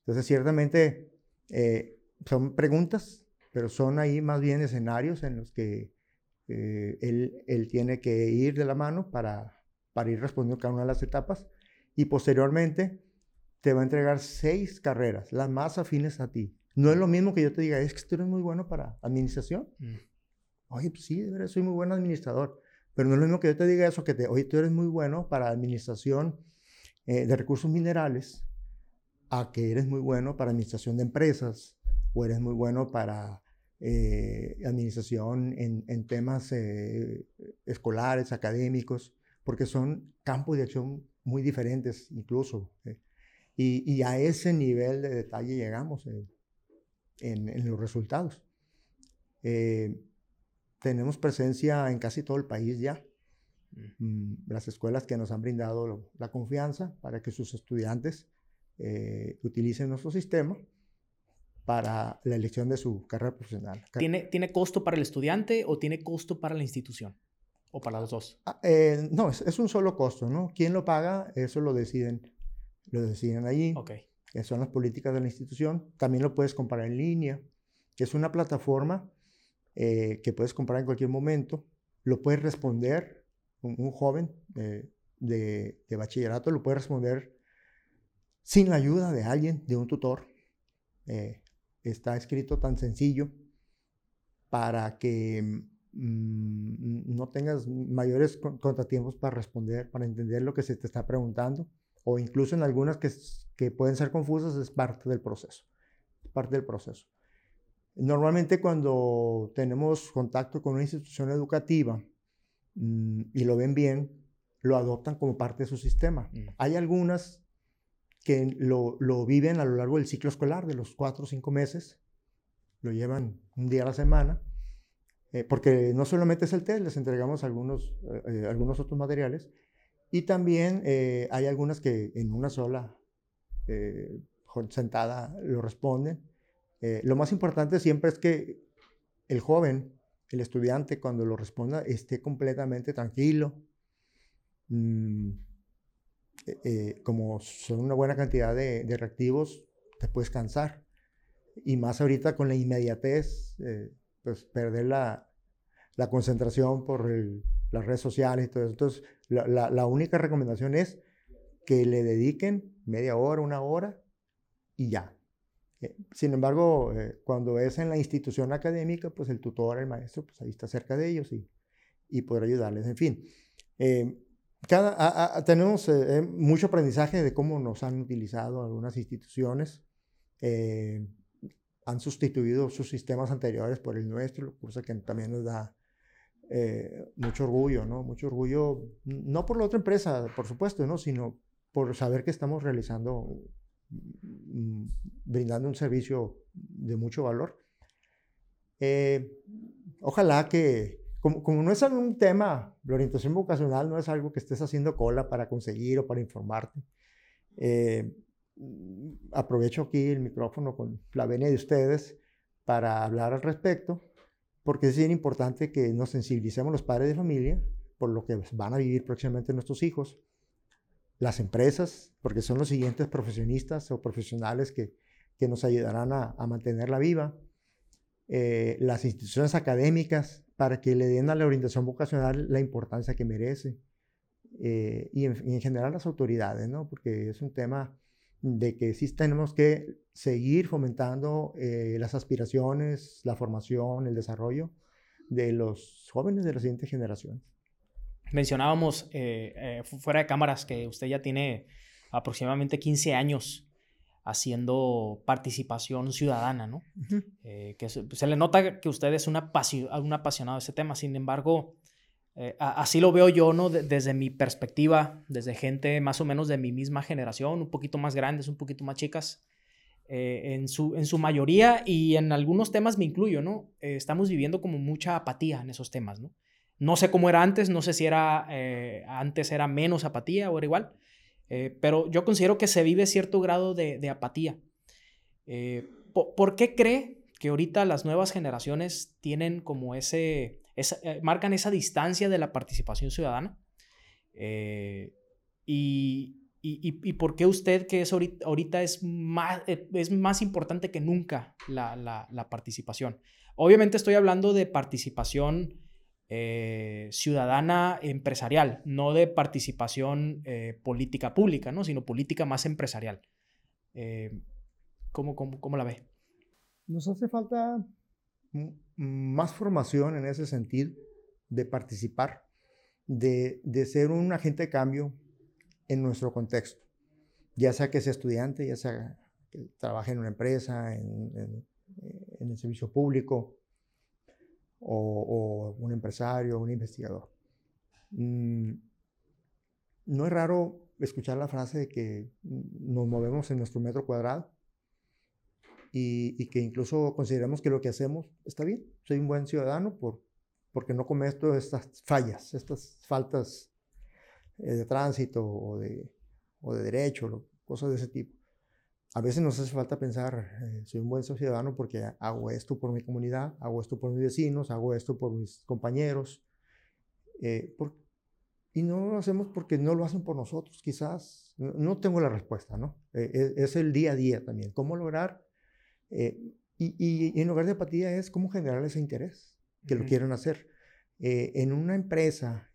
Entonces, ciertamente eh, son preguntas, pero son ahí más bien escenarios en los que eh, él, él, tiene que ir de la mano para, para ir respondiendo cada una de las etapas y posteriormente te va a entregar seis carreras, las más afines a ti. No es lo mismo que yo te diga, es que tú eres muy bueno para administración. Mm. Oye, pues sí, de verdad, soy muy buen administrador. Pero no es lo mismo que yo te diga eso, que te, oye, tú eres muy bueno para administración eh, de recursos minerales, a que eres muy bueno para administración de empresas, o eres muy bueno para eh, administración en, temas eh, escolares, académicos, porque son campos de acción muy diferentes incluso. ¿eh? Y, a ese nivel de detalle llegamos en, los resultados. Tenemos presencia en casi todo el país ya. Mm, las escuelas que nos han brindado la confianza para que sus estudiantes utilicen nuestro sistema para la elección de su carrera profesional. ¿Tiene, ¿Tiene costo para el estudiante o tiene costo para la institución? ¿O para los dos? Ah, eh, no, es, un solo costo, ¿no? ¿Quién lo paga? Eso lo deciden, lo deciden allí. Ok. son las políticas de la institución. También lo puedes comprar en línea, que es una plataforma eh, que puedes comprar en cualquier momento. Lo puedes responder, un, joven de, de, bachillerato lo puede responder sin la ayuda de alguien, de un tutor. Eh, está escrito tan sencillo para que Mm, no tengas mayores contratiempos para responder, para entender lo que se te está preguntando, o incluso en algunas que, que pueden ser confusas, es parte del proceso. parte del proceso. Normalmente cuando tenemos contacto con una institución educativa mm, y lo ven bien, lo adoptan como parte de su sistema. Mm. Hay algunas que lo, lo, viven a lo largo del ciclo escolar, de los cuatro o cinco meses, lo llevan un día a la semana, eh, porque no solamente es el test, les entregamos algunos, eh, eh, algunos otros materiales y también hay algunas que en una sola sentada lo responden. lo más importante siempre es que el joven, el estudiante, cuando lo responda, esté completamente tranquilo. Mm, como son una buena cantidad de, de, reactivos, te puedes cansar. Y más ahorita con la inmediatez, pues perder la, la concentración por las redes sociales y todo eso. Entonces, la, la, única recomendación es que le dediquen media hora, una hora y ya. Eh, sin embargo, eh, cuando es en la institución académica, pues el tutor, el maestro, pues ahí está cerca de ellos y, y poder ayudarles. En fin, eh, cada, tenemos mucho aprendizaje de cómo nos han utilizado algunas instituciones han sustituido sus sistemas anteriores por el nuestro, cosa que también nos da eh, mucho orgullo, ¿no? Mucho orgullo, no por la otra empresa, por supuesto, ¿no? Sino por saber que estamos realizando, mm, brindando un servicio de mucho valor. Eh, ojalá que, como, no es un tema, la orientación vocacional no es algo que estés haciendo cola para conseguir o para informarte. Eh, aprovecho aquí el micrófono con la venia de ustedes para hablar al respecto, porque es bien importante que nos sensibilicemos los padres de familia por lo que van a vivir próximamente nuestros hijos, las empresas, porque son los siguientes profesionistas o profesionales que, que nos ayudarán a mantenerla viva, eh, las instituciones académicas, para que le den a la orientación vocacional la importancia que merece, eh, y, en, y, en, general las autoridades, ¿no? porque es un tema de que sí tenemos que seguir fomentando eh, las aspiraciones, la formación, el desarrollo de los jóvenes de la siguiente generación. Mencionábamos eh, eh, fuera de cámaras que usted ya tiene aproximadamente 15 años haciendo participación ciudadana, ¿no? que se, le nota que usted es una un apasionado de ese tema, sin embargo, eh, así lo veo yo, ¿no? desde mi perspectiva, desde gente más o menos de mi misma generación, un poquito más grandes, un poquito más chicas, eh, en, su, en su mayoría y en algunos temas me incluyo, ¿no? Eh, estamos viviendo como mucha apatía en esos temas, ¿no? No sé cómo era antes, no sé si era antes era menos apatía o era igual, pero yo considero que se vive cierto grado de, apatía. ¿Por qué cree que ahorita las nuevas generaciones tienen como ese eh, marcan esa distancia de la participación ciudadana. Eh, y, y, por qué usted, que es ahorita, es, más, eh, es más importante que nunca la, la, participación? Obviamente estoy hablando de participación ciudadana empresarial, no de participación política pública, ¿no? sino política más empresarial. ¿cómo, cómo, cómo la ve? Nos hace falta más formación en ese sentido de participar, de, de, ser un agente de cambio en nuestro contexto, ya sea que sea estudiante, ya sea que trabaje en una empresa, en, en, el servicio público, o, un empresario, un investigador. Mm, no es raro escuchar la frase de que nos movemos en nuestro metro cuadrado y, que incluso consideramos que lo que hacemos está bien. Soy un buen ciudadano por, porque no cometo estas fallas, estas faltas eh, de tránsito o de, o de derecho, cosas de ese tipo. A veces nos hace falta pensar, eh, soy un buen ciudadano porque hago esto por mi comunidad, hago esto por mis vecinos, hago esto por mis compañeros. Eh, y no lo hacemos porque no lo hacen por nosotros, quizás. No, tengo la respuesta, ¿no? Eh, es, el día a día también. ¿Cómo lograr? Y, y, en lugar de apatía es cómo generar ese interés que lo quieren hacer. en una empresa,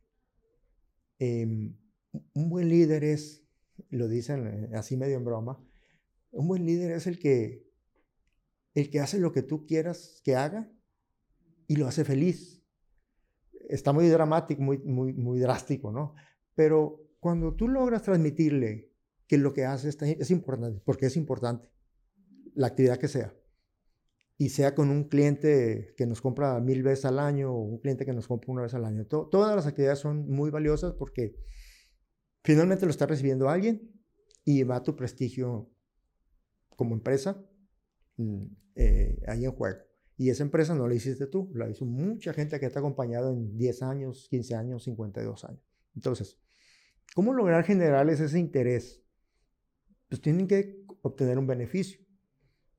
em, un buen líder es, lo dicen así medio en broma, un buen líder es el que, el que hace lo que tú quieras que haga y lo hace feliz. Está muy dramático, muy, muy, muy drástico, ¿no? Pero cuando tú logras transmitirle que lo que hace es importante, porque es importante, la actividad que sea, y sea con un cliente que nos compra mil veces al año o un cliente que nos compra una vez al año. todas las actividades son muy valiosas porque finalmente lo está recibiendo alguien y va tu prestigio como empresa mm, eh, ahí en juego. Y esa empresa no la hiciste tú, la hizo mucha gente que te ha acompañado en 10 años, 15 años, 52 años. Entonces, ¿cómo lograr generarles ese interés? Pues tienen que obtener un beneficio.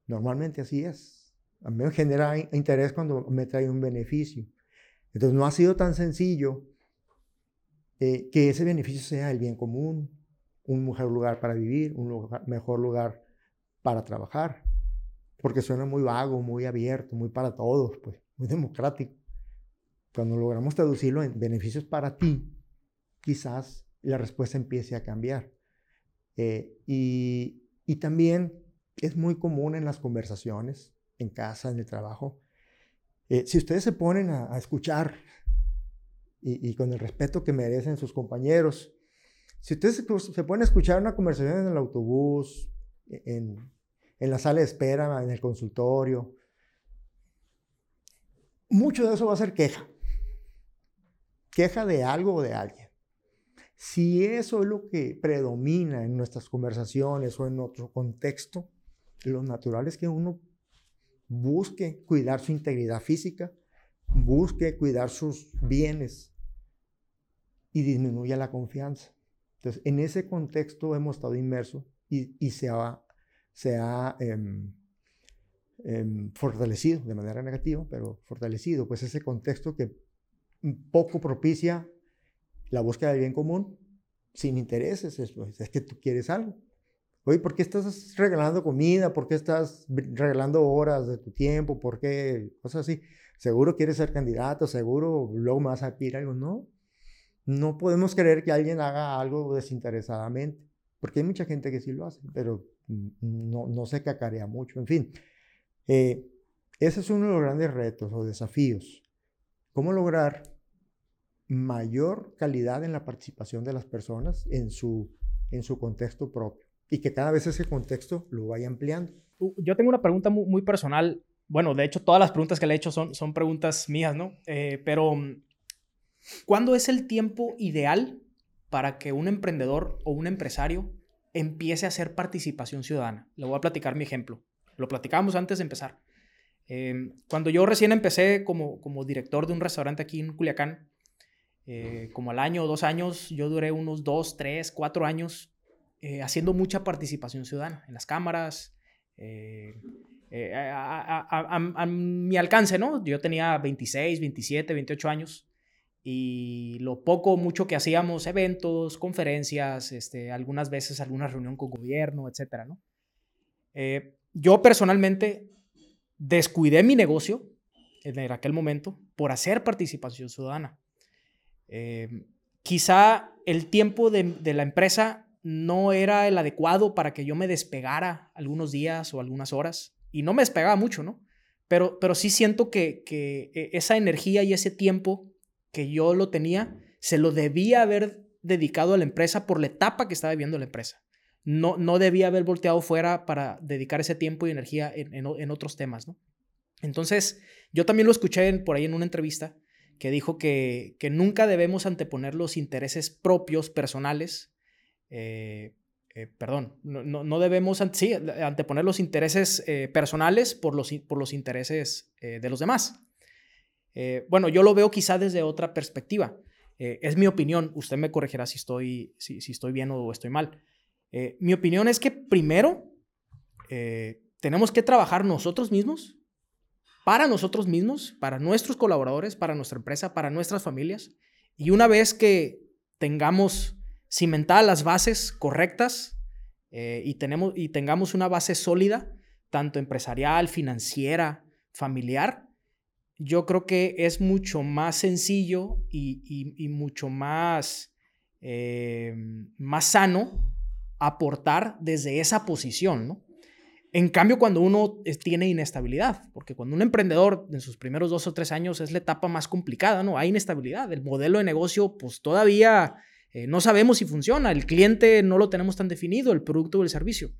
Normalmente así es. A mí me genera interés cuando me trae un beneficio. Entonces, no ha sido tan sencillo eh, que ese beneficio sea el bien común, un mejor lugar para vivir, un mejor lugar para trabajar, porque suena muy vago, muy abierto, muy para todos, pues, muy democrático. Cuando logramos traducirlo en beneficios para ti, quizás la respuesta empiece a cambiar. Eh, y, también es muy común en las conversaciones, en casa, en el trabajo. Eh, si ustedes se ponen a, escuchar y, con el respeto que merecen sus compañeros, si ustedes se, se ponen a escuchar una conversación en el autobús, en, en la sala de espera, en el consultorio. Mucho de eso va a ser queja. Queja de algo o de alguien. Si eso es lo que predomina en nuestras conversaciones o en otro contexto, lo natural es que uno busque cuidar su integridad física, busque cuidar sus bienes y disminuya la confianza. Entonces, en ese contexto hemos estado inmersos y, y se ha se ha em, em, fortalecido de manera negativa, pero fortalecido, pues ese contexto que poco propicia la búsqueda del bien común sin intereses, es, pues, es que tú quieres algo. Oye, ¿por qué estás regalando comida? ¿Por qué estás regalando horas de tu tiempo? ¿Por qué? Cosas así. Seguro quieres ser candidato, seguro luego me vas a pedir algo. No, no podemos creer que alguien haga algo desinteresadamente, porque hay mucha gente que sí lo hace, pero no, no se cacarea mucho. En fin, eh, ese es uno de los grandes retos o desafíos. ¿Cómo lograr mayor calidad en la participación de las personas en su, en su contexto propio? Y que cada vez ese contexto lo vaya ampliando. Uh, yo tengo una pregunta muy, personal. Bueno, de hecho, todas las preguntas que le he hecho son, son preguntas mías, ¿no? Eh, pero, ¿cuándo es el tiempo ideal para que un emprendedor o un empresario empiece a hacer participación ciudadana. Le voy a platicar mi ejemplo. Lo platicábamos antes de empezar. Em, cuando yo recién empecé como, como director de un restaurante aquí en Culiacán, eh, como al año o dos años, yo duré unos dos, tres, cuatro años eh, haciendo mucha participación ciudadana en las cámaras, eh, a, mi alcance, ¿no? Yo tenía 26, 27, 28 años y lo poco o mucho que hacíamos, eventos, conferencias, este, algunas veces alguna reunión con gobierno, etcétera, ¿no? Eh, yo personalmente descuidé mi negocio en aquel momento por hacer participación ciudadana. Eh, quizá el tiempo de, de, la empresa no era el adecuado para que yo me despegara algunos días o algunas horas, y no me despegaba mucho, ¿no? Pero, pero sí siento que, que e, esa energía y ese tiempo que yo lo tenía, se lo debía haber dedicado a la empresa por la etapa que estaba viviendo la empresa. No, no debía haber volteado fuera para dedicar ese tiempo y energía en, otros temas, ¿no? Entonces, yo también lo escuché por ahí en una entrevista que dijo que, que nunca debemos anteponer los intereses propios, personales, eh, eh, perdón, no, no, debemos sí, anteponer los intereses eh, personales por los, por los intereses de los demás. Eh, bueno, yo lo veo quizá desde otra perspectiva. Eh, es mi opinión, usted me corregirá si estoy, si, estoy bien o estoy mal. Eh, mi opinión es que primero tenemos que trabajar nosotros mismos, para nosotros mismos, para nuestros colaboradores, para nuestra empresa, para nuestras familias. Y una vez que tengamos cimentadas las bases correctas y, tenemos, y tengamos una base sólida, tanto empresarial, financiera, familiar, yo creo que es mucho más sencillo y, mucho más, eh, más sano aportar desde esa posición, ¿no? En cambio, cuando uno tiene inestabilidad, porque cuando un emprendedor en sus primeros dos o tres años es la etapa más complicada, ¿no? Hay inestabilidad. El modelo de negocio, pues todavía eh, no sabemos si funciona. El cliente no lo tenemos tan definido, el producto o el servicio.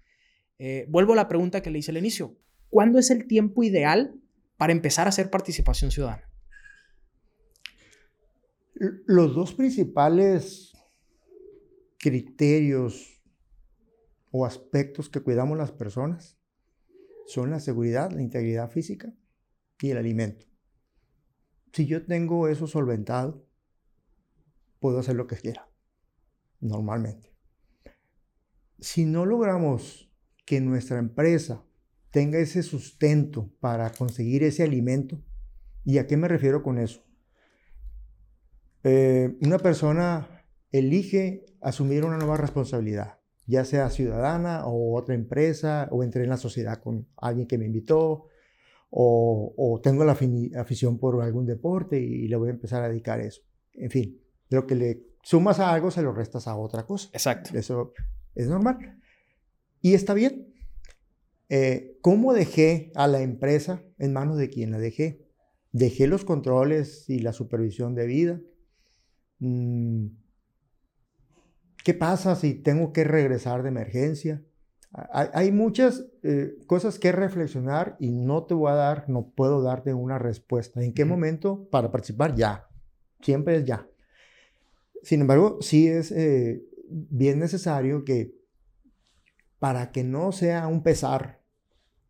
Eh, vuelvo a la pregunta que le hice al inicio. ¿Cuándo es el tiempo ideal para empezar a hacer participación ciudadana? Los dos principales criterios o aspectos que cuidamos las personas son la seguridad, la integridad física y el alimento. Si yo tengo eso solventado, puedo hacer lo que quiera, normalmente. Si no logramos que nuestra empresa tenga ese sustento para conseguir ese alimento, ¿y a qué me refiero con eso? Eh, una persona elige asumir una nueva responsabilidad ya sea ciudadana o otra empresa, o entré en la sociedad con alguien que me invitó, o, tengo la afición por algún deporte y, le voy a empezar a dedicar eso. En fin, lo que le sumas a algo se lo restas a otra cosa. Exacto. Eso es normal. Y está bien. Eh, ¿Cómo dejé a la empresa en manos de quien la dejé? Dejé los controles y la supervisión de vida. Mm, ¿Qué pasa si tengo que regresar de emergencia? Hay, muchas eh, cosas que reflexionar y no te voy a dar, no puedo darte una respuesta. ¿En qué momento para participar? Ya. Siempre es ya. Sin embargo, sí es eh, bien necesario que para que no sea un pesar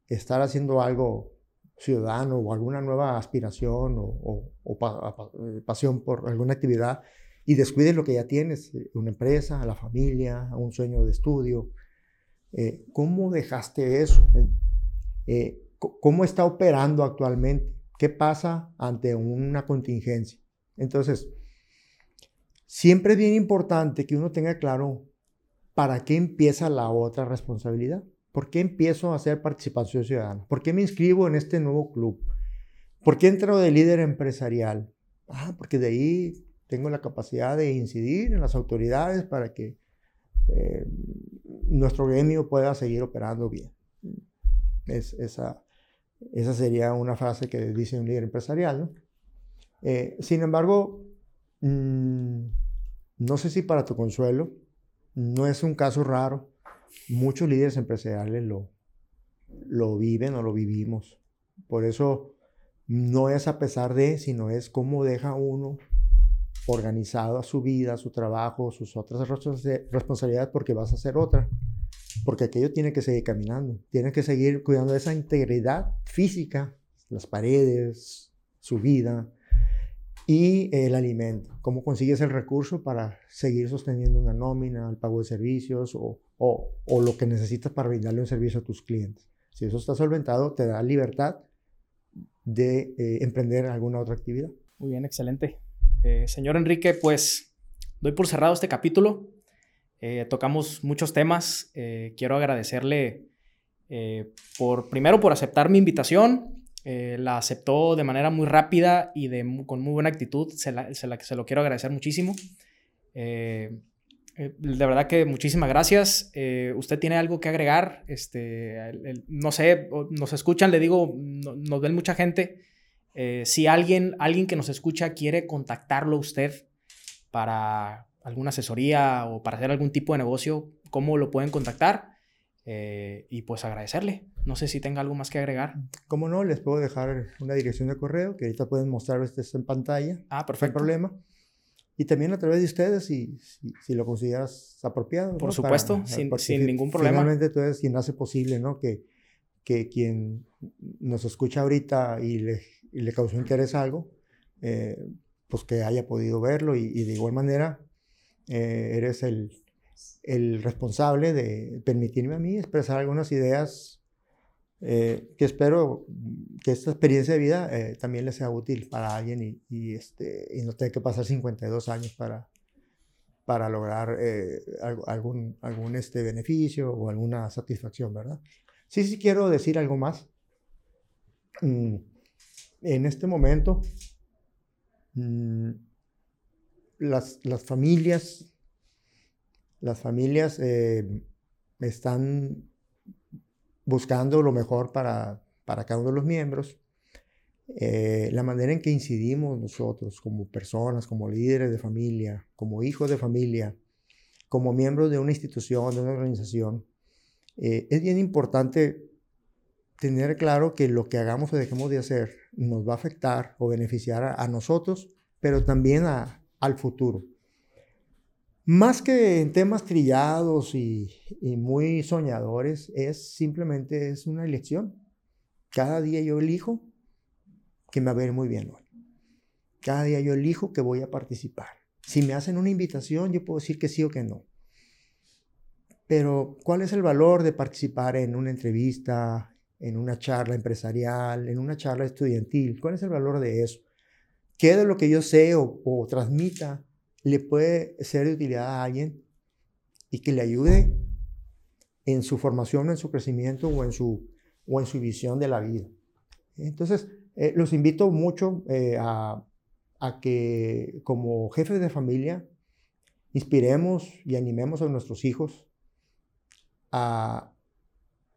estar haciendo algo ciudadano o alguna nueva aspiración o, eh, pasión por alguna actividad, y descuides lo que ya tienes, eh, una empresa, la familia, un sueño de estudio. Eh, ¿Cómo dejaste eso? Eh, ¿Cómo está operando actualmente? ¿Qué pasa ante una contingencia? Entonces, siempre es bien importante que uno tenga claro para qué empieza la otra responsabilidad. ¿Por qué empiezo a hacer participación ciudadana? ¿Por qué me inscribo en este nuevo club? ¿Por qué entro de líder empresarial? Ah, porque de ahí tengo la capacidad de incidir en las autoridades para que eh, nuestro gremio pueda seguir operando bien. Es, esa, esa sería una frase que dice un líder empresarial. Eh, sin embargo, mm, no sé si para tu consuelo, no es un caso raro. Muchos líderes empresariales lo, lo viven o lo vivimos. Por eso no es a pesar de, sino es cómo deja uno organizado a su vida, su trabajo, sus otras responsabilidades, porque vas a hacer otra. Porque aquello tiene que seguir caminando, tiene que seguir cuidando esa integridad física, las paredes, su vida y el alimento. ¿Cómo consigues el recurso para seguir sosteniendo una nómina, el pago de servicios o, o, lo que necesitas para brindarle un servicio a tus clientes? Si eso está solventado, te da libertad de eh, emprender alguna otra actividad. Muy bien, excelente. Eh, señor Enrique, pues doy por cerrado este capítulo. Eh, tocamos muchos temas. Quiero agradecerle por, primero, por aceptar mi invitación. La aceptó de manera muy rápida y de, con muy buena actitud. Se, la, se, lo quiero agradecer muchísimo. de verdad que muchísimas gracias. ¿Usted tiene algo que agregar? Este, no sé, nos escuchan, le digo, nos ven mucha gente. Eh, si alguien, alguien que nos escucha quiere contactarlo a usted para alguna asesoría o para hacer algún tipo de negocio, ¿cómo lo pueden contactar? Eh, y pues agradecerle. No sé si tenga algo más que agregar. Como no, les puedo dejar una dirección de correo que ahorita pueden mostrar este en pantalla. Ah, perfecto. Sin problema. Y también a través de ustedes, si, si, lo consideras apropiado. Por supuesto, sin, sin, ningún problema. Finalmente tú eres quien hace posible, ¿no? Que, que quien nos escucha ahorita y le y le causó interés algo, eh, pues que haya podido verlo y, de igual manera eh, eres el, el, responsable de permitirme a mí expresar algunas ideas eh, que espero que esta experiencia de vida eh, también le sea útil para alguien y, y, este, y no tenga que pasar 52 años para, para lograr eh, algún, algún este beneficio o alguna satisfacción, ¿verdad? Sí, sí quiero decir algo más. Mm, en este momento, mm, las, las, familias, las familias están buscando lo mejor para, para cada uno de los miembros. Eh, la manera en que incidimos nosotros como personas, como líderes de familia, como hijos de familia, como miembros de una institución, de una organización, eh, es bien importante tener claro que lo que hagamos o dejemos de hacer nos va a afectar o beneficiar a, nosotros, pero también a, al futuro. Más que en temas trillados y, muy soñadores, es simplemente es una elección. Cada día yo elijo que me va a ver muy bien hoy. Cada día yo elijo que voy a participar. Si me hacen una invitación, yo puedo decir que sí o que no. Pero, ¿cuál es el valor de participar en una entrevista, en una charla empresarial, en una charla estudiantil? ¿Cuál es el valor de eso? ¿Qué de lo que yo sé o, o transmita le puede ser de utilidad a alguien y que le ayude en su formación, en su crecimiento o en su, o en su visión de la vida. Entonces, eh, los invito mucho eh, a, a, que como jefes de familia inspiremos y animemos a nuestros hijos a,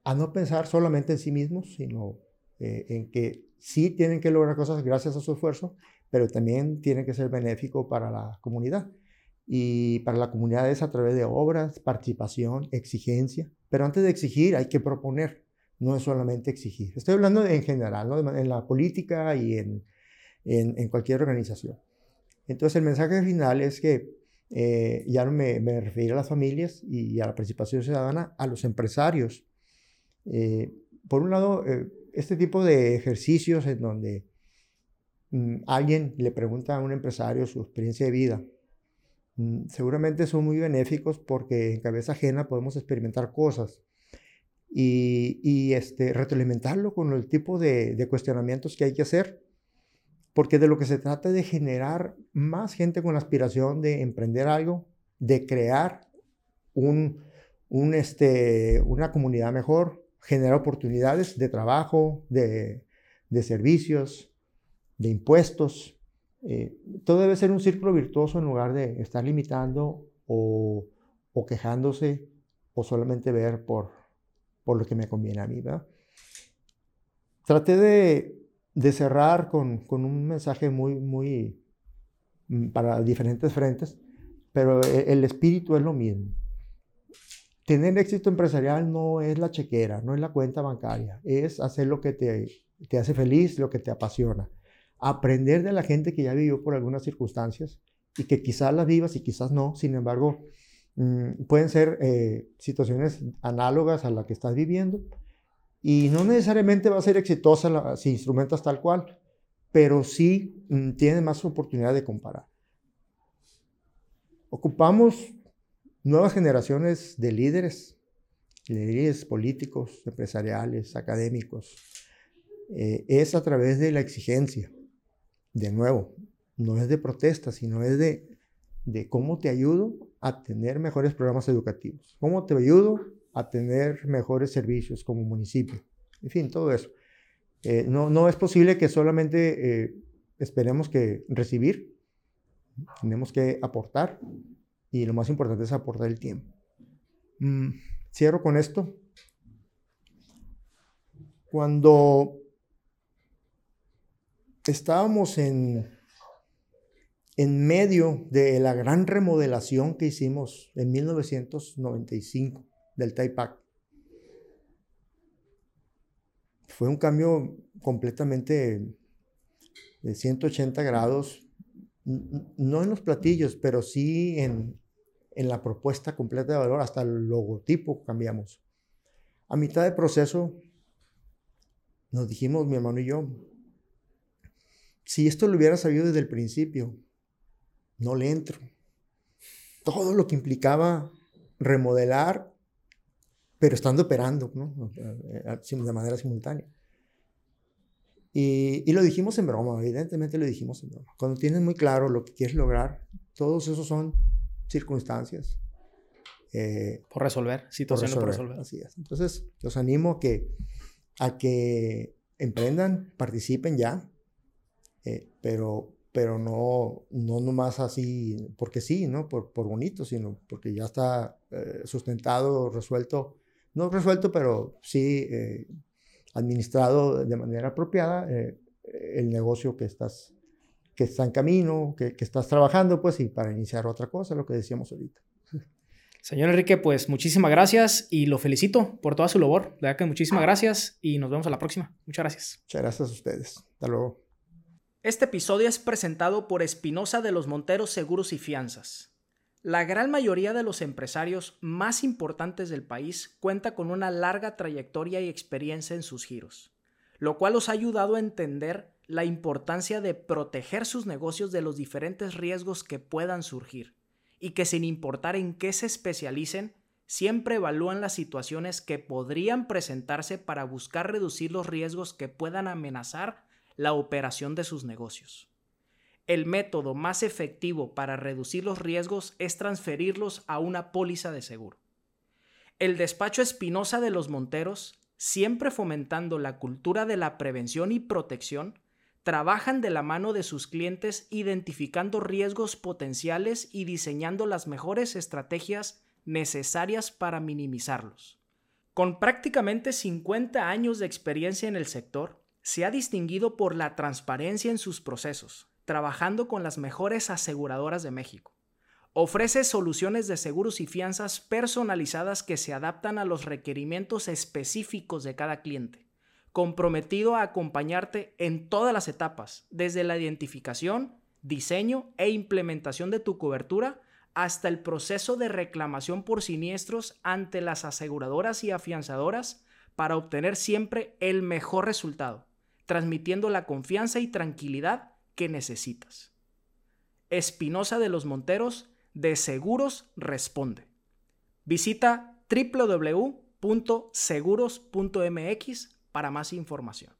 a no pensar solamente en sí mismos, sino eh, en que sí tienen que lograr cosas gracias a su esfuerzo pero también tiene que ser benéfico para la comunidad. Y para la comunidad es a través de obras, participación, exigencia. Pero antes de exigir hay que proponer, no es solamente exigir. Estoy hablando en general, ¿no? en la política y en, en, cualquier organización. Entonces el mensaje final es que eh, ya me, me refiero a las familias y, a la participación ciudadana, a los empresarios. Eh, por un lado, eh, este tipo de ejercicios en donde Mm, alguien le pregunta a un empresario su experiencia de vida, mm, seguramente son muy benéficos porque en cabeza ajena podemos experimentar cosas y, y este, retroalimentarlo con el tipo de, cuestionamientos que hay que hacer, porque de lo que se trata es de generar más gente con la aspiración de emprender algo, de crear un, este, una comunidad mejor, generar oportunidades de trabajo, de servicios, de impuestos. Eh, todo debe ser un círculo virtuoso en lugar de estar limitando o, o quejándose o solamente ver por, por, lo que me conviene a mí. ¿verdad? Traté de, de cerrar con, con, un mensaje muy, muy mm, para diferentes frentes, pero e, el espíritu es lo mismo. Tener éxito empresarial no es la chequera, no es la cuenta bancaria, es hacer lo que te, te hace feliz, lo que te apasiona aprender de la gente que ya vivió por algunas circunstancias y que quizás las vivas y quizás no, sin embargo, mm, pueden ser eh, situaciones análogas a la que estás viviendo y no necesariamente va a ser exitosa si instrumentas tal cual, pero sí mm, tiene más oportunidad de comparar. Ocupamos nuevas generaciones de líderes, líderes políticos, empresariales, académicos. Eh, es a través de la exigencia, de nuevo, no es de protesta, sino es de, de cómo te ayudo a tener mejores programas educativos, cómo te ayudo a tener mejores servicios como municipio, en fin, todo eso. Eh, no, no es posible que solamente eh, esperemos que recibir, tenemos que aportar y lo más importante es aportar el tiempo. Mm, cierro con esto. Cuando estábamos en, en medio de la gran remodelación que hicimos en 1995 del Taipac. Fue un cambio completamente de 180 grados, no en los platillos, pero sí en, en la propuesta completa de valor, hasta el logotipo cambiamos. A mitad del proceso nos dijimos, mi hermano y yo, si esto lo hubiera sabido desde el principio, no le entro. Todo lo que implicaba remodelar pero estando operando ¿no? de manera simultánea. Y, y, lo dijimos en broma, evidentemente lo dijimos en broma. Cuando tienes muy claro lo que quieres lograr, todos esos son circunstancias. Eh, por resolver, situaciones por resolver, por resolver. Así es. Entonces, los animo a que, a que emprendan, participen ya, eh, pero, pero no, no nomás así porque sí, ¿no? Por, por bonito, sino porque ya está eh, sustentado, resuelto, no resuelto, pero sí administrado de manera apropiada el negocio que estás que está en camino, que, que, estás trabajando, pues, y para iniciar otra cosa, lo que decíamos ahorita. Señor Enrique, pues muchísimas gracias y lo felicito por toda su labor. De verdad que muchísimas gracias y nos vemos a la próxima. Muchas gracias. Muchas gracias a ustedes. Hasta luego. Este episodio es presentado por Espinosa de los Monteros Seguros y Fianzas. La gran mayoría de los empresarios más importantes del país cuenta con una larga trayectoria y experiencia en sus giros, lo cual los ha ayudado a entender la importancia de proteger sus negocios de los diferentes riesgos que puedan surgir y que sin importar en qué se especialicen, siempre evalúan las situaciones que podrían presentarse para buscar reducir los riesgos que puedan amenazar la operación de sus negocios. El método más efectivo para reducir los riesgos es transferirlos a una póliza de seguro. El despacho Espinosa de los Monteros, siempre fomentando la cultura de la prevención y protección, trabajan de la mano de sus clientes identificando riesgos potenciales y diseñando las mejores estrategias necesarias para minimizarlos. Con prácticamente 50 años de experiencia en el sector, se ha distinguido por la transparencia en sus procesos, trabajando con las mejores aseguradoras de México. Ofrece soluciones de seguros y fianzas personalizadas que se adaptan a los requerimientos específicos de cada cliente comprometido a acompañarte en todas las etapas, desde la identificación, diseño e implementación de tu cobertura hasta el proceso de reclamación por siniestros ante las aseguradoras y afianzadoras para obtener siempre el mejor resultado, transmitiendo la confianza y tranquilidad que necesitas. Espinosa de los Monteros de Seguros responde. Visita www.seguros.mx para más información.